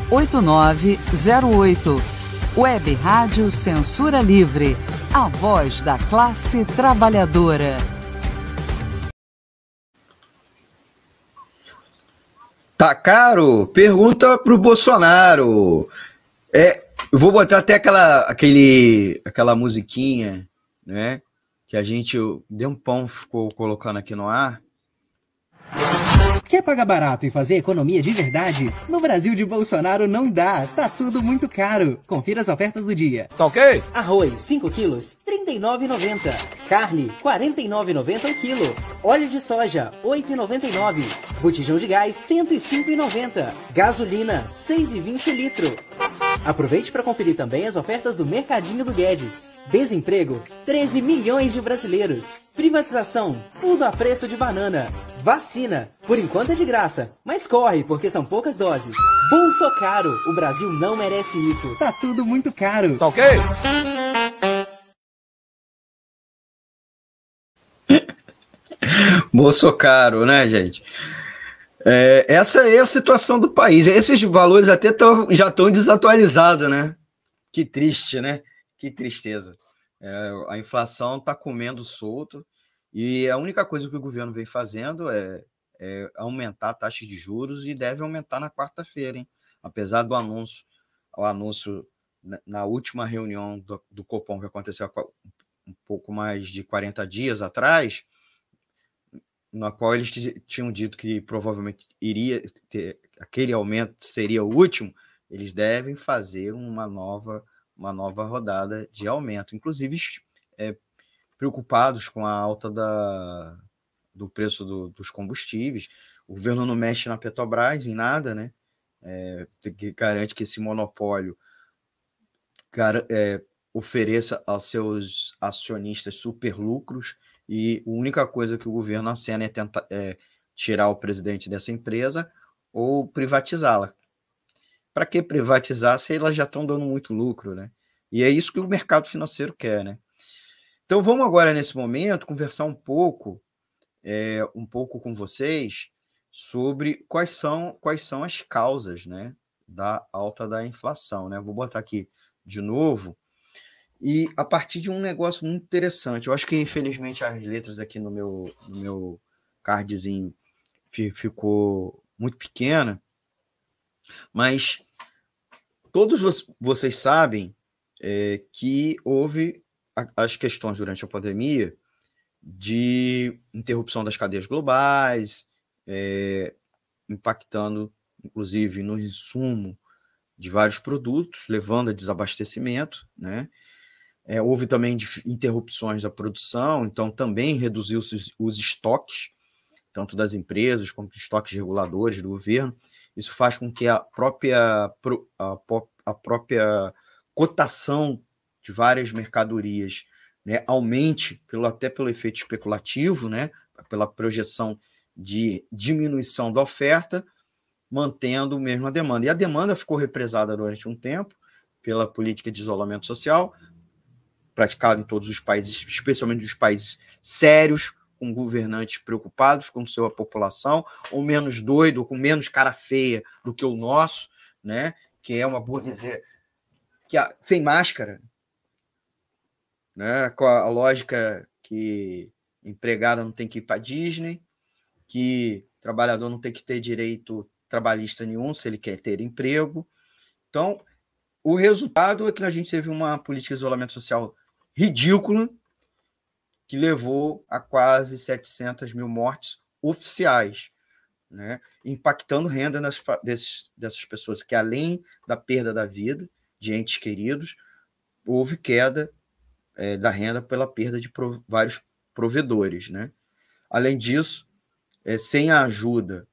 8908. Web Rádio Censura Livre. A voz da classe trabalhadora. Tá caro? Pergunta pro Bolsonaro. É, eu vou botar até aquela, aquele, aquela musiquinha, né? Que a gente deu um pão ficou colocando aqui no ar. Quer pagar barato e fazer economia de verdade? No Brasil de Bolsonaro não dá, tá tudo muito caro. Confira as ofertas do dia. Tá ok? Arroz, 5 quilos, R$ 39,90. Carne, R$ 49,90 o quilo. Óleo de soja, R$ 8,99. Botijão de gás, R$ 105,90. Gasolina, R$ 6,20 o litro. Aproveite para conferir também as ofertas do Mercadinho do Guedes. Desemprego, 13 milhões de brasileiros. Privatização, tudo a preço de banana. Vacina, por enquanto é de graça, mas corre porque são poucas doses. Bolso caro, o Brasil não merece isso. Tá tudo muito caro. Tá ok? Bolso caro, né, gente? É, essa é a situação do país. Esses valores até tão, já estão desatualizados, né? Que triste, né? Que tristeza. É, a inflação está comendo solto e a única coisa que o governo vem fazendo é, é aumentar a taxa de juros e deve aumentar na quarta-feira, hein? Apesar do anúncio, o anúncio na última reunião do, do Copom que aconteceu um pouco mais de 40 dias atrás, na qual eles tinham dito que provavelmente iria ter aquele aumento seria o último, eles devem fazer uma nova uma nova rodada de aumento, inclusive é, preocupados com a alta da, do preço do, dos combustíveis. O governo não mexe na Petrobras em nada, né? É, que garante que esse monopólio é, ofereça aos seus acionistas super lucros e a única coisa que o governo acena é tentar é, tirar o presidente dessa empresa ou privatizá-la. Para que privatizar se elas já estão dando muito lucro, né? E é isso que o mercado financeiro quer, né? Então vamos agora nesse momento conversar um pouco, é, um pouco com vocês sobre quais são quais são as causas, né, da alta da inflação, né? Vou botar aqui de novo e a partir de um negócio muito interessante, eu acho que infelizmente as letras aqui no meu, no meu cardzinho ficou muito pequena, mas todos vocês sabem é, que houve as questões durante a pandemia de interrupção das cadeias globais, é, impactando inclusive no insumo de vários produtos, levando a desabastecimento, né? É, houve também interrupções da produção, então também reduziu os, os estoques, tanto das empresas quanto dos estoques reguladores do governo. Isso faz com que a própria, a, a própria cotação de várias mercadorias né, aumente, pelo, até pelo efeito especulativo, né, pela projeção de diminuição da oferta, mantendo mesmo a demanda. E a demanda ficou represada durante um tempo pela política de isolamento social, praticado em todos os países, especialmente os países sérios, com governantes preocupados com sua população, ou menos doido, com menos cara feia do que o nosso, né? Que é uma burguesia que a, sem máscara, né? Com a, a lógica que empregada não tem que ir para Disney, que trabalhador não tem que ter direito trabalhista nenhum se ele quer ter emprego. Então, o resultado é que a gente teve uma política de isolamento social ridícula que levou a quase 700 mil mortes oficiais, né? impactando renda nas, desses, dessas pessoas, que além da perda da vida de entes queridos, houve queda é, da renda pela perda de vários provedores. Né? Além disso, é, sem a ajuda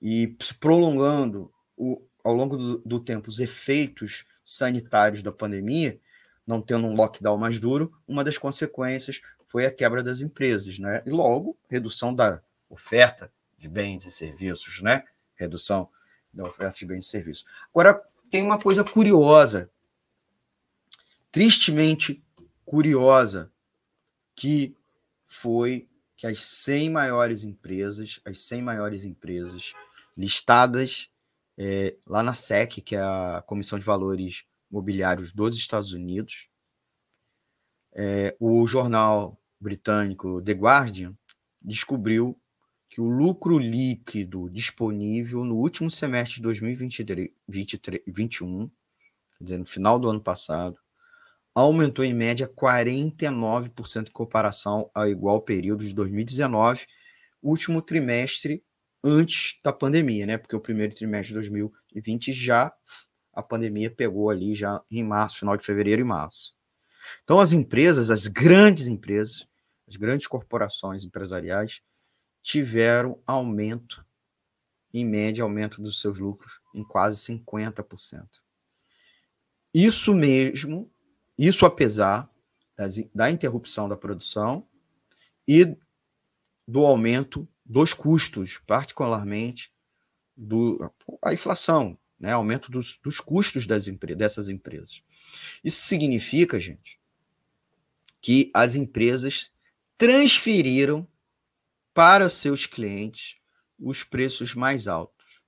e prolongando o, ao longo do, do tempo os efeitos sanitários da pandemia, não tendo um lockdown mais duro, uma das consequências foi a quebra das empresas, né? E logo, redução da oferta de bens e serviços, né? Redução da oferta de bens e serviços. Agora, tem uma coisa curiosa, tristemente curiosa, que foi que as 100 maiores empresas, as 100 maiores empresas listadas é, lá na SEC, que é a Comissão de Valores Mobiliários dos Estados Unidos, é, o jornal britânico The Guardian descobriu que o lucro líquido disponível no último semestre de 2021, quer dizer, no final do ano passado, aumentou em média 49% em comparação ao igual período de 2019, último trimestre antes da pandemia, né? Porque o primeiro trimestre de 2020 já a pandemia pegou ali já em março, final de fevereiro e março. Então as empresas, as grandes empresas, as grandes corporações empresariais tiveram aumento, em média, aumento dos seus lucros em quase 50%. Isso mesmo, isso apesar das, da interrupção da produção e do aumento dos custos, particularmente do, a inflação, né, aumento dos, dos custos das dessas empresas. Isso significa, gente, que as empresas transferiram para seus clientes os preços mais altos.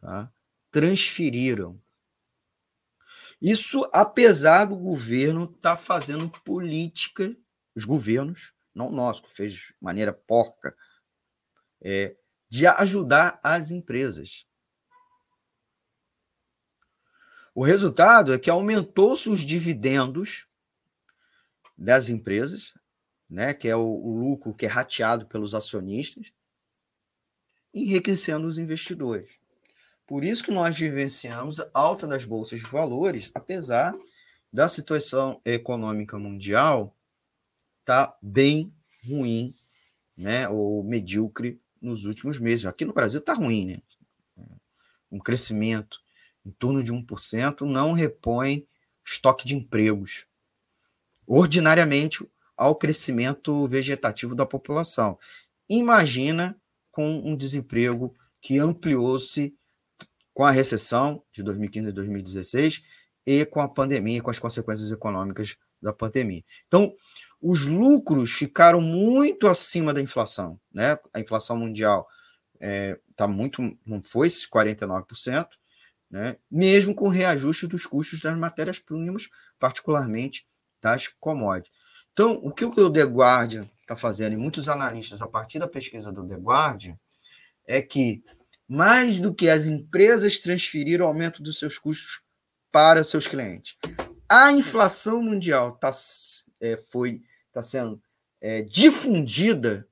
Tá? Transferiram. Isso apesar do governo estar tá fazendo política, os governos, não nosso, que fez de maneira porca, é, de ajudar as empresas. O resultado é que aumentou-se os dividendos das empresas, né, que é o, o lucro que é rateado pelos acionistas, enriquecendo os investidores. Por isso que nós vivenciamos a alta das bolsas de valores, apesar da situação econômica mundial tá bem ruim, né, ou medíocre nos últimos meses. Aqui no Brasil está ruim, né? Um crescimento em torno de 1% não repõe estoque de empregos. Ordinariamente, ao crescimento vegetativo da população. Imagina com um desemprego que ampliou-se com a recessão de 2015 e 2016 e com a pandemia, com as consequências econômicas da pandemia. Então, os lucros ficaram muito acima da inflação, né? A inflação mundial está tá muito, não foi 49%, né? Mesmo com reajuste dos custos das matérias-primas, particularmente das commodities. Então, o que o The Guardian está fazendo, e muitos analistas, a partir da pesquisa do The Guardian, é que mais do que as empresas transferiram o aumento dos seus custos para seus clientes, a inflação mundial tá, é, foi está sendo é, difundida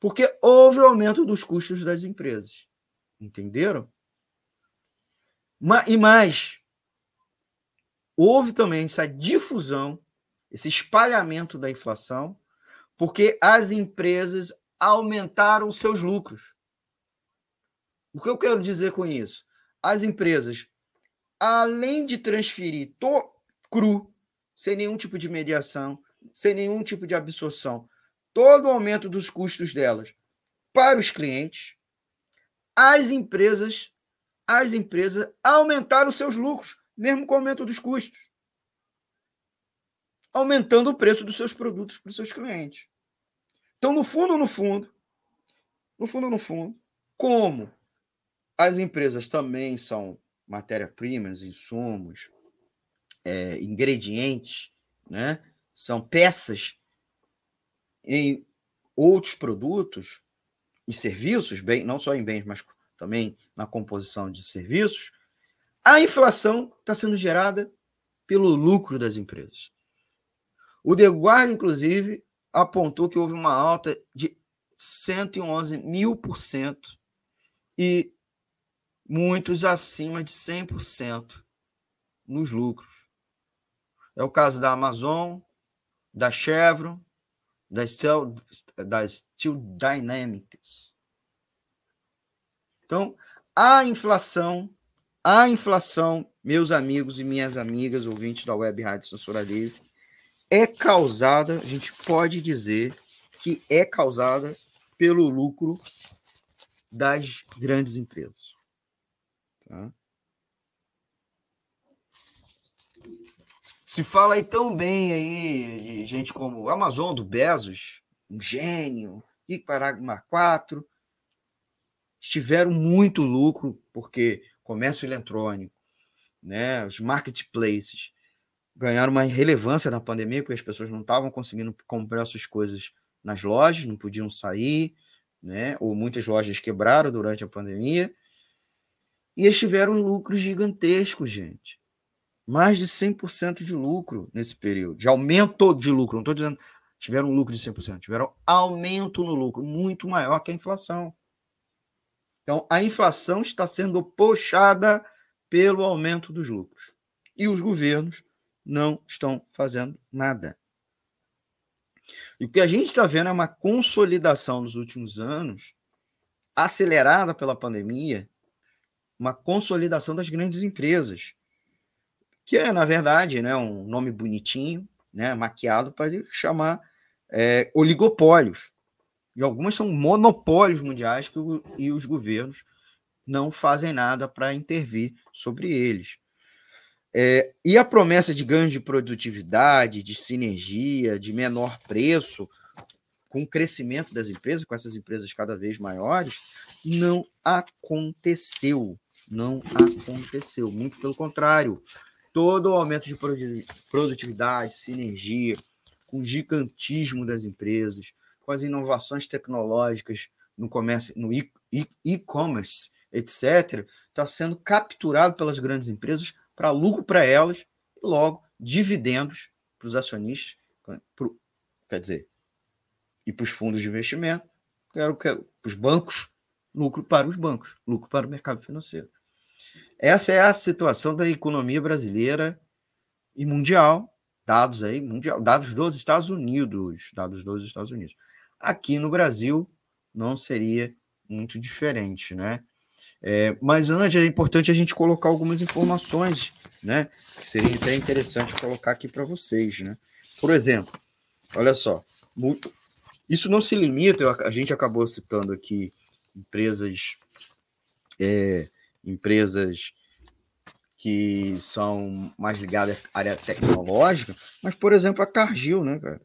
porque houve o aumento dos custos das empresas. Entenderam? E mais, houve também essa difusão, esse espalhamento da inflação, porque as empresas aumentaram seus lucros. O que eu quero dizer com isso? As empresas, além de transferir to, cru, sem nenhum tipo de mediação, sem nenhum tipo de absorção, todo o aumento dos custos delas para os clientes, as empresas, as empresas aumentaram seus lucros, mesmo com o aumento dos custos, aumentando o preço dos seus produtos para os seus clientes. Então, no fundo, no fundo, no fundo, no fundo, como as empresas também são matéria-primas, insumos, é, ingredientes, né? são peças em outros produtos e serviços, bem, não só em bens, mas também na composição de serviços, a inflação está sendo gerada pelo lucro das empresas. O The Guardian, inclusive, apontou que houve uma alta de 111 mil por cento e muitos acima de 100% nos lucros. É o caso da Amazon, da Chevron, da Steel, da Steel Dynamics. Então, a inflação, a inflação, meus amigos e minhas amigas, ouvintes da Web Rádio Censura Livre, é causada, a gente pode dizer que é causada pelo lucro das grandes empresas. Tá? Se fala aí tão bem aí de gente como Amazon do Bezos, um gênio, e Paragma 4, tiveram muito lucro porque comércio eletrônico, né, os marketplaces ganharam uma relevância na pandemia porque as pessoas não estavam conseguindo comprar suas coisas nas lojas, não podiam sair, né, ou muitas lojas quebraram durante a pandemia. E eles tiveram lucros gigantescos, gente mais de 100% de lucro nesse período, de aumento de lucro. Não estou dizendo tiveram lucro de 100%, tiveram aumento no lucro, muito maior que a inflação. Então, a inflação está sendo puxada pelo aumento dos lucros. E os governos não estão fazendo nada. E o que a gente está vendo é uma consolidação nos últimos anos, acelerada pela pandemia, uma consolidação das grandes empresas, que é, na verdade, né, um nome bonitinho, né, maquiado para chamar é, oligopólios. E algumas são monopólios mundiais que o, e os governos não fazem nada para intervir sobre eles. É, e a promessa de ganhos de produtividade, de sinergia, de menor preço, com o crescimento das empresas, com essas empresas cada vez maiores, não aconteceu. Não aconteceu. Muito pelo contrário. Todo o aumento de produtividade, sinergia, com gigantismo das empresas, com as inovações tecnológicas no comércio, no e-commerce, etc., está sendo capturado pelas grandes empresas para lucro para elas e logo dividendos para os acionistas, pro, quer dizer, e para os fundos de investimento, quero que os bancos, lucro para os bancos, lucro para o mercado financeiro. Essa é a situação da economia brasileira e mundial, dados aí mundial, dados dos Estados Unidos, dados dos Estados Unidos. Aqui no Brasil não seria muito diferente, né? É, mas antes é importante a gente colocar algumas informações, né? Que seria até interessante colocar aqui para vocês, né? Por exemplo, olha só, isso não se limita, a gente acabou citando aqui empresas, é, empresas que são mais ligadas à área tecnológica, mas, por exemplo, a Cargill, né, cara?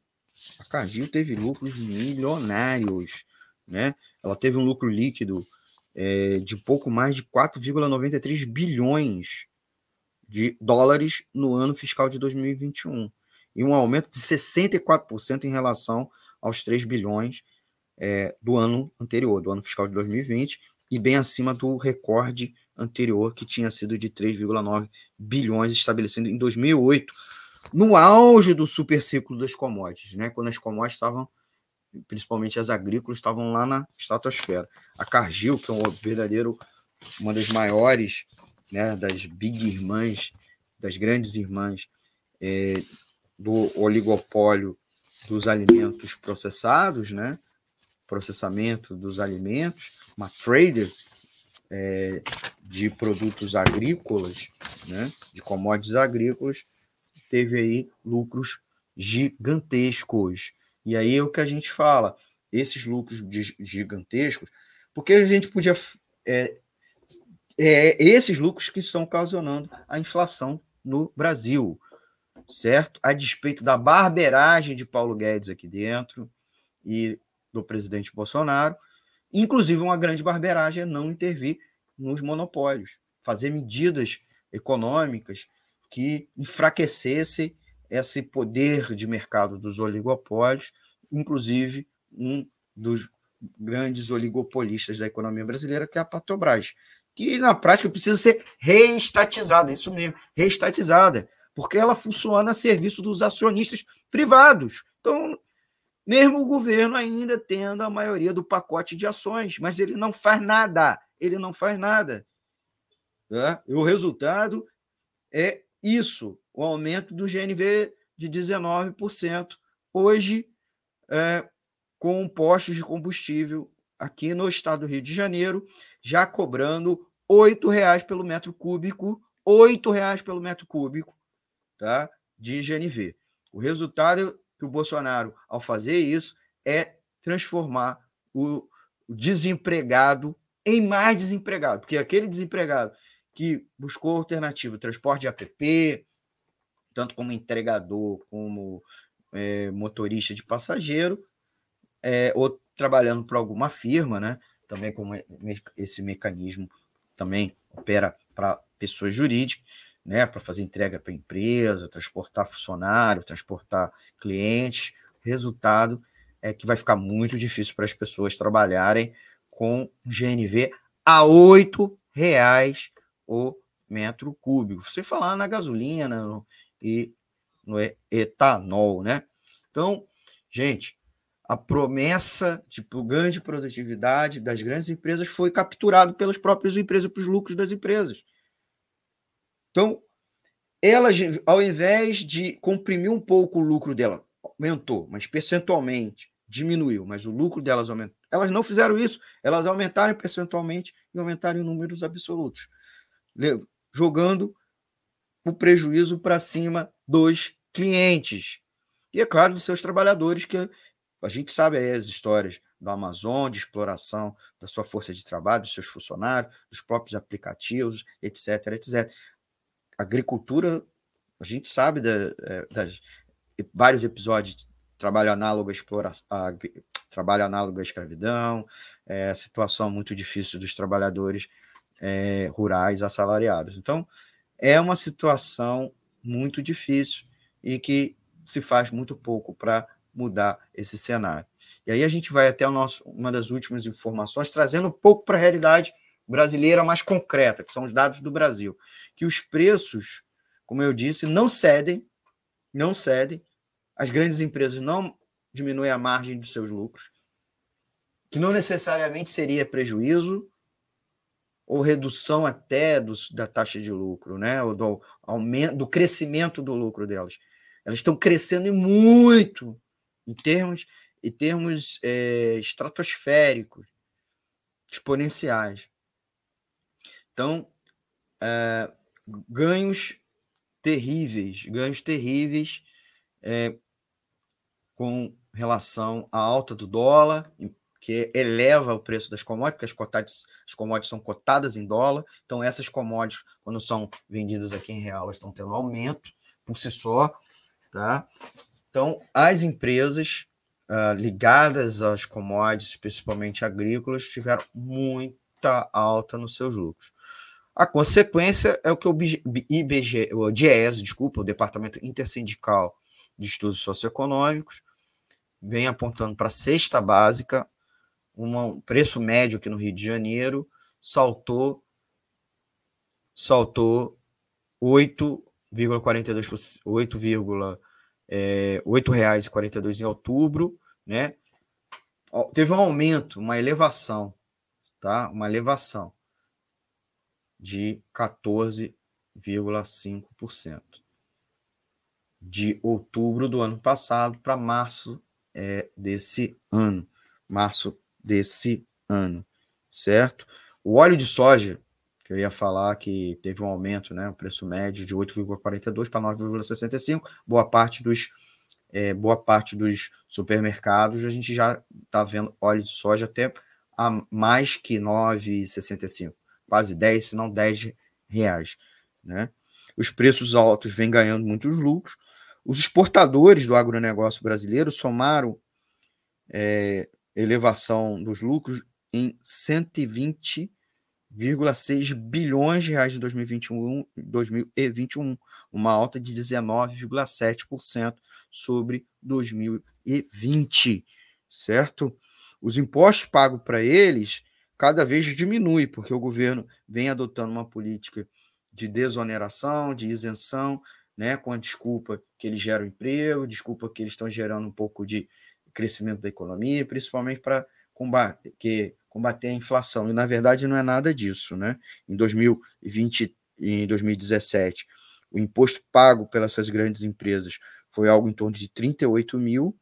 A Cargill teve lucros milionários, né? Ela teve um lucro líquido é, de pouco mais de 4,93 bilhões de dólares no ano fiscal de 2021 e um aumento de 64% em relação aos 3 bilhões é, do ano anterior, do ano fiscal de 2020, e bem acima do recorde anterior, que tinha sido de 3,9 bilhões estabelecido em 2008, no auge do super ciclo das commodities, né, quando as commodities estavam principalmente as agrícolas, estavam lá na estratosfera. A Cargill, que é um verdadeiro, uma das maiores, né, das big irmãs, das grandes irmãs é, do oligopólio dos alimentos processados, né, processamento dos alimentos, uma trader é, de produtos agrícolas, né, de commodities agrícolas, teve aí lucros gigantescos. E aí é o que a gente fala, esses lucros gigantescos, porque a gente podia. É, é, esses lucros que estão ocasionando a inflação no Brasil, certo? A despeito da barberagem de Paulo Guedes aqui dentro e do presidente Bolsonaro, inclusive uma grande barberagem é não intervir nos monopólios, fazer medidas econômicas que enfraquecessem esse poder de mercado dos oligopólios, inclusive um dos grandes oligopolistas da economia brasileira, que é a Petrobras, que na prática precisa ser reestatizada, isso mesmo, reestatizada, porque ela funciona a serviço dos acionistas privados. Então, mesmo o governo ainda tendo a maioria do pacote de ações, mas ele não faz nada, ele não faz nada. Tá? E o resultado é isso, o aumento do GNV de 19%. Hoje, é, com postos de combustível aqui no estado do Rio de Janeiro, já cobrando R$ reais pelo metro cúbico, R$ reais pelo metro cúbico tá, de GNV. O resultado que o Bolsonaro, ao fazer isso, é transformar o desempregado em mais desempregado, porque aquele desempregado que buscou alternativa, transporte de app, tanto como entregador, como é, motorista de passageiro, é, ou trabalhando para alguma firma, né? Também como esse mecanismo também opera para pessoas jurídicas, né? Para fazer entrega para empresa, transportar funcionário, transportar clientes. Resultado é que vai ficar muito difícil para as pessoas trabalharem com GNV a R$ reais o metro cúbico. Você falar na gasolina no, e no etanol, né? Então, gente, a promessa de ganho de produtividade das grandes empresas foi capturado pelas próprias empresas, pelos lucros das empresas. Então, elas, ao invés de comprimir um pouco o lucro dela, aumentou, mas percentualmente diminuiu, mas o lucro delas aumentou. Elas não fizeram isso, elas aumentaram percentualmente e aumentaram em números absolutos, jogando o prejuízo para cima dos clientes. E é claro, dos seus trabalhadores, que a gente sabe aí as histórias do Amazon, de exploração da sua força de trabalho, dos seus funcionários, dos próprios aplicativos, etc, etc. agricultura, a gente sabe da, é, das vários episódios trabalho análogo à exploração, trabalho análogo à escravidão, é, situação muito difícil dos trabalhadores é, rurais assalariados. Então, é uma situação muito difícil e que se faz muito pouco para mudar esse cenário. E aí a gente vai até o nosso, uma das últimas informações, trazendo um pouco para a realidade brasileira mais concreta, que são os dados do Brasil, que os preços, como eu disse, não cedem, não cedem, as grandes empresas não diminuem a margem dos seus lucros, que não necessariamente seria prejuízo, ou redução até do, da taxa de lucro, né? ou do, aumento, do crescimento do lucro delas. Elas estão crescendo muito em termos, em termos é, estratosféricos, exponenciais. Então, é, ganhos terríveis, ganhos terríveis é, com relação à alta do dólar, que eleva o preço das commodities, porque as, cotadas, as commodities são cotadas em dólar, então essas commodities, quando são vendidas aqui em real, elas estão tendo aumento por si só, tá? Então, as empresas uh, ligadas às commodities, principalmente agrícolas, tiveram muita alta nos seus lucros. A consequência é o que o IBGE, o DIES, desculpa, o Departamento Intersindical de Estudos Socioeconômicos, vem apontando para a cesta básica um preço médio aqui no Rio de Janeiro saltou saltou 8,42 8, é, 8 reais 42 em outubro, né? Teve um aumento, uma elevação, tá? Uma elevação de 14,5% de outubro do ano passado para março é, desse ano. Março desse ano, certo? O óleo de soja, que eu ia falar que teve um aumento, né, o preço médio de 8,42 para 9,65, boa parte dos é, boa parte dos supermercados a gente já está vendo óleo de soja até a mais que 9,65, quase 10, se não 10 reais, né? Os preços altos vêm ganhando muitos lucros. Os exportadores do agronegócio brasileiro somaram é, elevação dos lucros em 120,6 bilhões de reais em 2021, 2021, uma alta de 19,7% sobre 2020, certo? Os impostos pagos para eles cada vez diminui, porque o governo vem adotando uma política de desoneração, de isenção, né, com a desculpa que eles geram emprego, desculpa que eles estão gerando um pouco de crescimento da economia, principalmente para combater, que, combater a inflação. E, na verdade, não é nada disso. Né? Em 2020 e em 2017, o imposto pago pelas grandes empresas foi algo em torno de 38 mil.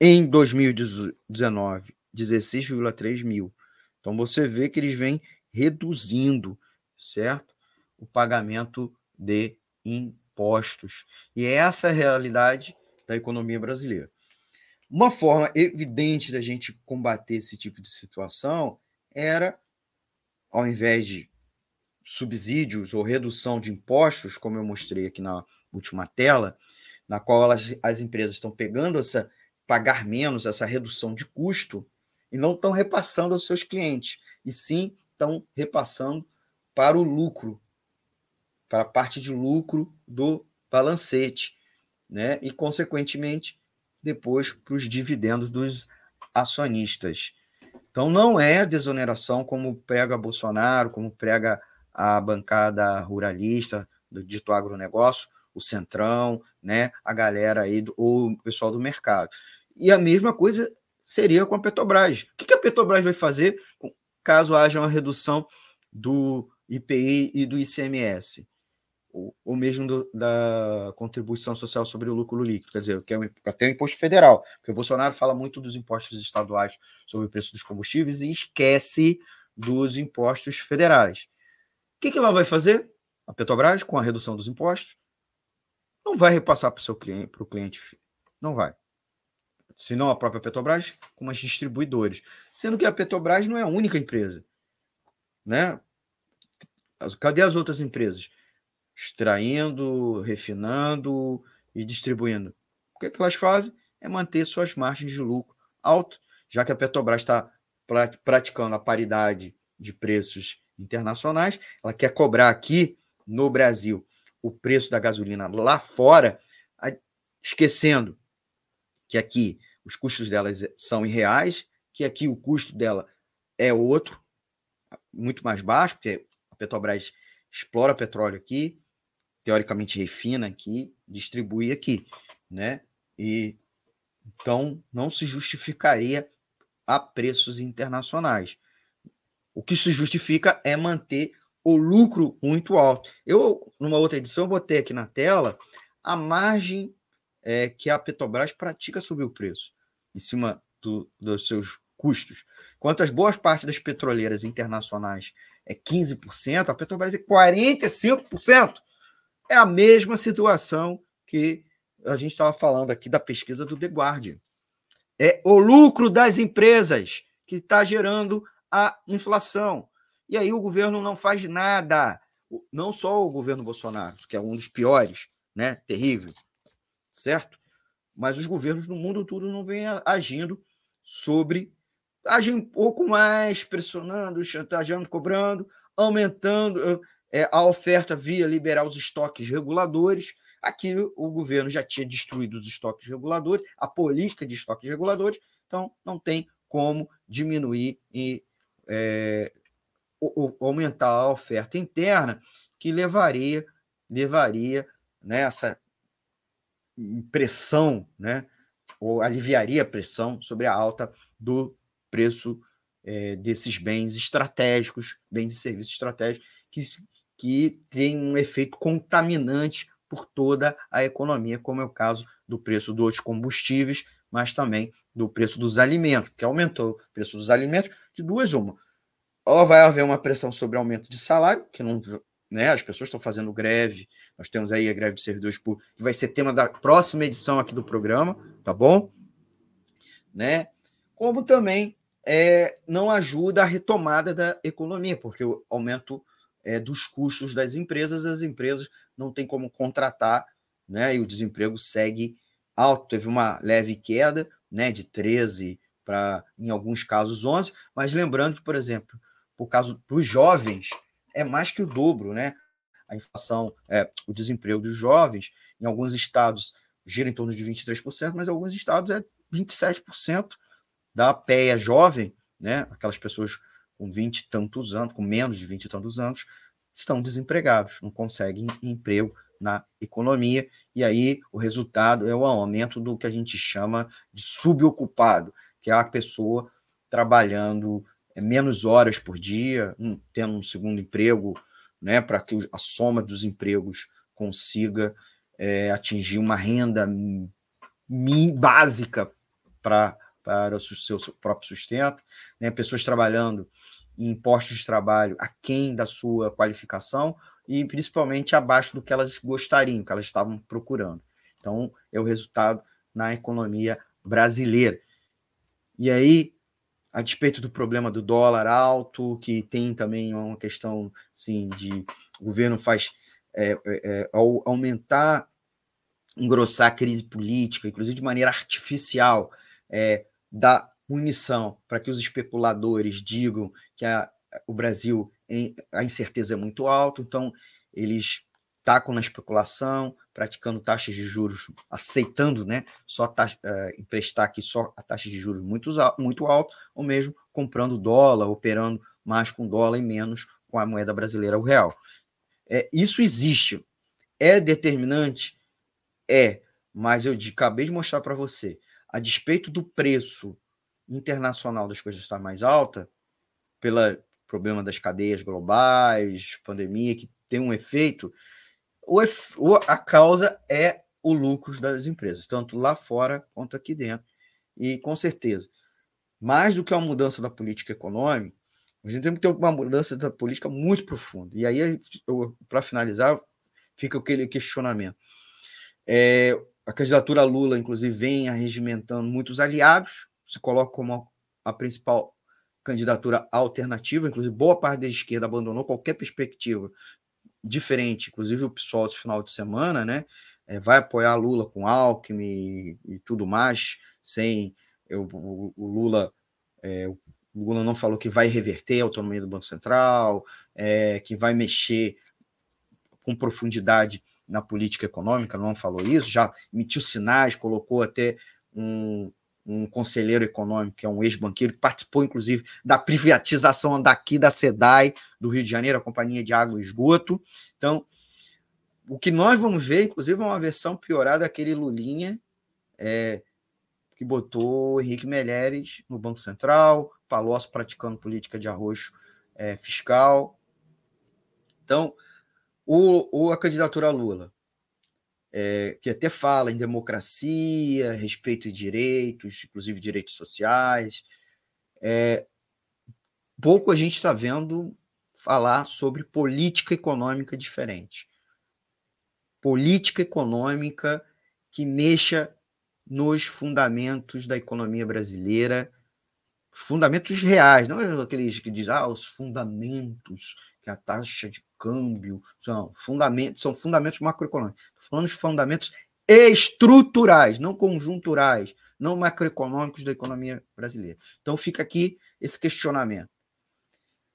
Em 2019, 16,3 mil. Então você vê que eles vêm reduzindo, certo? O pagamento de impostos. E é essa a realidade da economia brasileira. Uma forma evidente da gente combater esse tipo de situação era, ao invés de subsídios ou redução de impostos, como eu mostrei aqui na última tela, na qual elas, as empresas estão pegando essa pagar menos, essa redução de custo, e não estão repassando aos seus clientes, e sim estão repassando para o lucro, para a parte de lucro do balancete, né? E consequentemente depois para os dividendos dos acionistas. Então, não é desoneração como prega Bolsonaro, como prega a bancada ruralista do dito agronegócio, o Centrão, né, a galera aí, do, ou o pessoal do mercado. E a mesma coisa seria com a Petrobras. O que a Petrobras vai fazer caso haja uma redução do IPI e do ICMS? Ou, mesmo do, da contribuição social sobre o lucro líquido, quer dizer, que é até o imposto federal, porque o Bolsonaro fala muito dos impostos estaduais sobre o preço dos combustíveis e esquece dos impostos federais. O que, que ela vai fazer? A Petrobras, com a redução dos impostos, não vai repassar para o seu cliente, para o cliente, não vai se não a própria Petrobras, como as distribuidores. Sendo que a Petrobras não é a única empresa. Né? Cadê as outras empresas? Extraindo, refinando e distribuindo. O que, é que elas fazem? É manter suas margens de lucro alto, já que a Petrobras está praticando a paridade de preços internacionais, ela quer cobrar aqui no Brasil o preço da gasolina lá fora, esquecendo que aqui os custos delas são irreais, que aqui o custo dela é outro, muito mais baixo, porque a Petrobras explora petróleo aqui, teoricamente refina aqui, distribui aqui, né? E então não se justificaria a preços internacionais. O que se justifica é manter o lucro muito alto. Eu, numa outra edição, botei aqui na tela a margem é, que a Petrobras pratica sobre o preço, em cima do, dos seus custos. Enquanto as boas partes das petroleiras internacionais é 15%, a Petrobras é 45%. É a mesma situação que a gente estava falando aqui da pesquisa do The Guardian. É o lucro das empresas que está gerando a inflação. E aí o governo não faz nada. Não só o governo Bolsonaro, que é um dos piores, né? Terrível certo? Mas os governos no mundo todo não vêm agindo sobre. agem um pouco mais, pressionando, chantageando, cobrando, aumentando é, a oferta via liberar os estoques reguladores. Aqui o governo já tinha destruído os estoques reguladores, a política de estoques reguladores, então não tem como diminuir e é, aumentar a oferta interna, que levaria levaria nessa né, pressão, né, ou aliviaria a pressão sobre a alta do preço é, desses bens estratégicos, bens e serviços estratégicos, que, que tem um efeito contaminante por toda a economia, como é o caso do preço dos combustíveis, mas também do preço dos alimentos, que aumentou o preço dos alimentos de duas uma. Ou vai haver uma pressão sobre aumento de salário, que não né? As pessoas estão fazendo greve. Nós temos aí a greve de servidores públicos, que vai ser tema da próxima edição aqui do programa, tá bom? Né? Como também é, não ajuda a retomada da economia, porque o aumento é, dos custos das empresas, as empresas não têm como contratar, né? E o desemprego segue alto. Teve uma leve queda, né? De 13 para, em alguns casos, 11, mas lembrando que, por exemplo, por causa dos jovens, é mais que o dobro, né? A inflação, é, o desemprego dos jovens, em alguns estados gira em torno de 23%, mas em alguns estados é 27% da PEA jovem, né? Aquelas pessoas com 20 e tantos anos, com menos de 20 e tantos anos, estão desempregados, não conseguem emprego na economia, e aí o resultado é o aumento do que a gente chama de subocupado, que é a pessoa trabalhando é, menos horas por dia, tendo um segundo emprego, né, para que a soma dos empregos consiga é, atingir uma renda básica pra, para o seu próprio sustento, né, pessoas trabalhando em postos de trabalho aquém da sua qualificação e principalmente abaixo do que elas gostariam, que elas estavam procurando. Então, é o resultado na economia brasileira. E aí, a despeito do problema do dólar alto, que tem também uma questão assim, de o governo faz é, é, é ao aumentar, engrossar a crise política, inclusive de maneira artificial, é, dá munição para que os especuladores digam que a, o Brasil a incerteza é muito alta, então eles tacam na especulação, praticando taxas de juros, aceitando né, só taxa, uh, emprestar aqui só a taxa de juros muito, muito alta, ou mesmo comprando dólar, operando mais com dólar e menos com a moeda brasileira, o real. É, isso existe. É determinante? É, mas eu acabei de mostrar para você. A despeito do preço internacional das coisas estar mais alta, pelo problema das cadeias globais, pandemia, que tem um efeito, a causa é o lucro das empresas, tanto lá fora quanto aqui dentro. E com certeza, mais do que uma mudança da política econômica, a gente tem que ter uma mudança da política muito profunda. E aí, para finalizar, fica aquele questionamento. É, a candidatura Lula, inclusive, vem arregimentando muitos aliados, se coloca como a principal candidatura alternativa, inclusive boa parte da esquerda abandonou qualquer perspectiva diferente, inclusive o PSOL esse final de semana, né? É, vai apoiar Lula com Alckmin e, e tudo mais, sem eu, o, o, Lula. É, o Lula não falou que vai reverter a autonomia do Banco Central, é, que vai mexer com profundidade na política econômica, não falou isso, já emitiu sinais, colocou até um, um conselheiro econômico, que é um ex-banqueiro, que participou, inclusive, da privatização daqui da SEDAI, do Rio de Janeiro, a Companhia de Água e Esgoto. Então, o que nós vamos ver, inclusive, é uma versão piorada daquele Lulinha, é, que botou Henrique Meirelles no Banco Central, Palocci praticando política de arroxo é, fiscal. Então, o, o, a candidatura a Lula é, que até fala em democracia, respeito de direitos, inclusive direitos sociais. É, pouco a gente está vendo falar sobre política econômica diferente. Política econômica que mexa nos fundamentos da economia brasileira, fundamentos reais, não é aqueles que dizem, ah, os fundamentos, que a taxa de câmbio, são fundamentos, são fundamentos macroeconômicos. Estou falando de fundamentos estruturais, não conjunturais, não macroeconômicos da economia brasileira. Então fica aqui esse questionamento.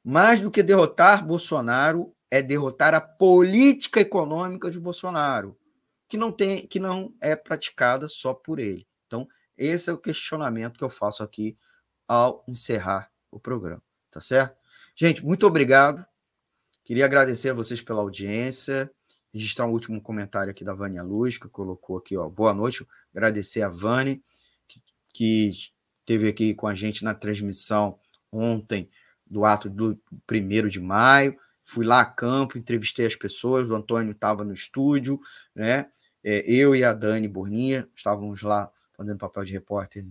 Mais do que derrotar Bolsonaro, é derrotar a política econômica de Bolsonaro, que não tem, que não é praticada só por ele. Então, esse é o questionamento que eu faço aqui ao encerrar o programa, tá certo? Gente, muito obrigado. Queria agradecer a vocês pela audiência, registrar um último comentário aqui da Vânia Luz, que colocou aqui, ó, boa noite, agradecer a Vânia, que, que esteve aqui com a gente na transmissão ontem do ato do primeiro de maio, fui lá a campo, entrevistei as pessoas, o Antônio estava no estúdio, né, é, eu e a Dani Borninha estávamos lá fazendo papel de repórter,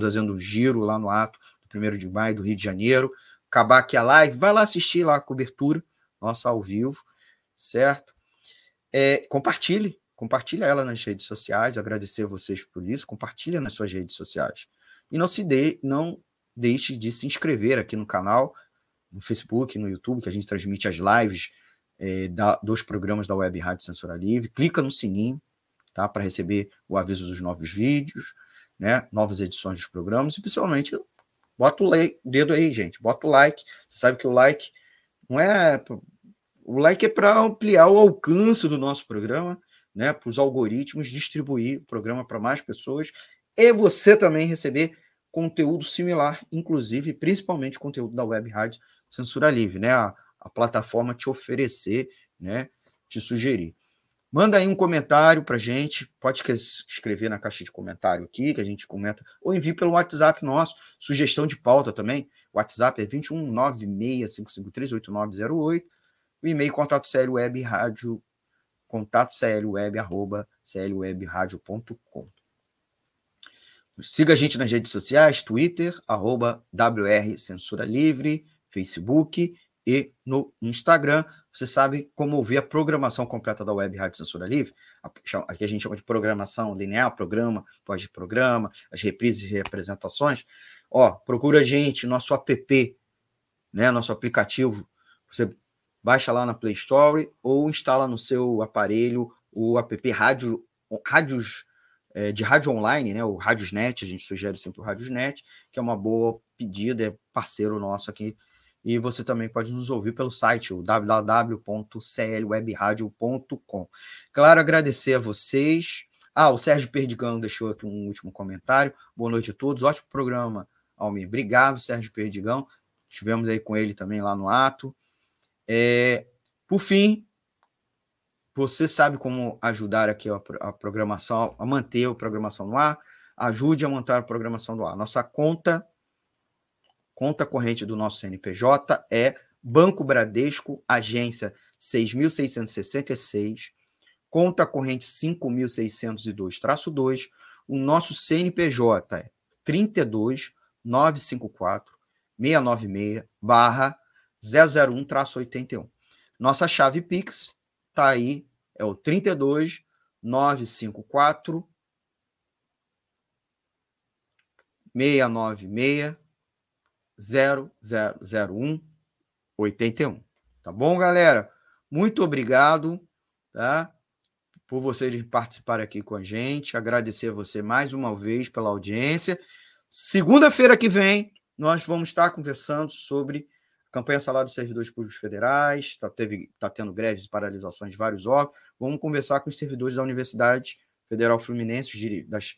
fazendo um giro lá no ato do primeiro de maio do Rio de Janeiro, acabar aqui a live, vai lá assistir lá a cobertura, nossa ao vivo, certo? É, compartilhe, compartilhe ela nas redes sociais, agradecer a vocês por isso, compartilhe nas suas redes sociais. E não se dê, não deixe de se inscrever aqui no canal, no Facebook, no YouTube, que a gente transmite as lives é, da, dos programas da Web Rádio Censura Livre. Clica no sininho, tá? Para receber o aviso dos novos vídeos, né? Novas edições dos programas, e principalmente bota o dedo aí, gente. Bota o like. Você sabe que o like não é o like é para ampliar o alcance do nosso programa, né, para os algoritmos distribuir o programa para mais pessoas e você também receber conteúdo similar, inclusive, principalmente conteúdo da Web Rádio Censura Livre, né, a, a plataforma te oferecer, né, te sugerir. Manda aí um comentário para gente, pode escrever na caixa de comentário aqui, que a gente comenta, ou envie pelo WhatsApp nosso, sugestão de pauta também. O WhatsApp é 21 965538908 o e-mail contato sério web rádio contato sério web arroba clwebradio.com. Siga a gente nas redes sociais, Twitter, arroba WR Censura Livre, Facebook e no Instagram. Você sabe como ouvir a programação completa da Web Rádio Censura Livre? Aqui a gente chama de programação linear, programa, pós-programa, as reprises e representações. Ó, procura a gente, nosso app, né, nosso aplicativo. Você baixa lá na Play Store ou instala no seu aparelho o app Rádio, Rádios é, de rádio online, né? O Rádiosnet, a gente sugere sempre o Rádiosnet, que é uma boa pedida, é parceiro nosso aqui. E você também pode nos ouvir pelo site, o www.clwebradio.com. Claro, agradecer a vocês. Ah, o Sérgio Perdigão deixou aqui um último comentário. Boa noite a todos. Ótimo programa, Almir. Obrigado, Sérgio Perdigão. Estivemos aí com ele também lá no ato. É, por fim, você sabe como ajudar aqui a, a, programação, a manter a programação no ar. ajude a montar a programação do ar. Nossa conta, conta corrente do nosso CNPJ é Banco Bradesco, agência 6.666, conta corrente 5.602-2. O nosso CNPJ é 32 954 696 barra 001-81. Nossa chave Pix está aí, é o 32 954 696 0001 81. Tá bom, galera? Muito obrigado, tá? Por vocês participarem aqui com a gente. Agradecer a você mais uma vez pela audiência. Segunda-feira que vem, nós vamos estar conversando sobre campanha salário dos servidores públicos federais. Está tá tendo greves e paralisações de vários órgãos. Vamos conversar com os servidores da Universidade Federal Fluminense, das,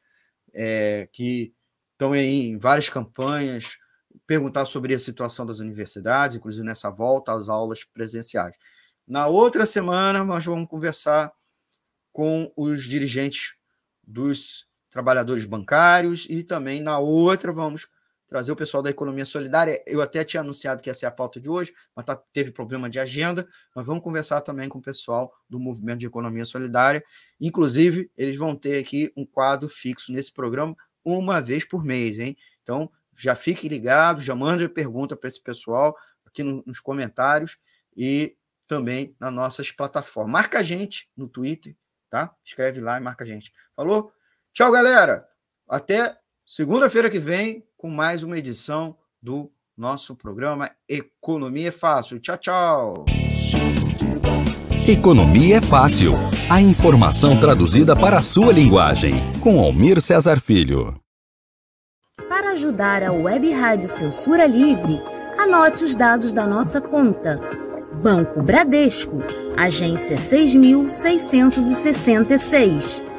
é, que estão aí em várias campanhas, perguntar sobre a situação das universidades, inclusive nessa volta às aulas presenciais. Na outra semana, nós vamos conversar com os dirigentes dos trabalhadores bancários e também na outra vamos trazer o pessoal da economia solidária. Eu até tinha anunciado que ia ser a pauta de hoje, mas tá, teve problema de agenda. Nós vamos conversar também com o pessoal do movimento de economia solidária. Inclusive, eles vão ter aqui um quadro fixo nesse programa uma vez por mês, hein? Então, já fique ligado, já mande pergunta para esse pessoal aqui no, nos comentários e também nas nossas plataformas. Marca a gente no Twitter, tá? Escreve lá e marca a gente. Falou? Tchau, galera. Até segunda-feira que vem com mais uma edição do nosso programa Economia é Fácil. Tchau, tchau. Economia é Fácil. A informação traduzida para a sua linguagem. Com Almir Cesar Filho. Para ajudar a Web Rádio Censura Livre, anote os dados da nossa conta. Banco Bradesco, agência 6666.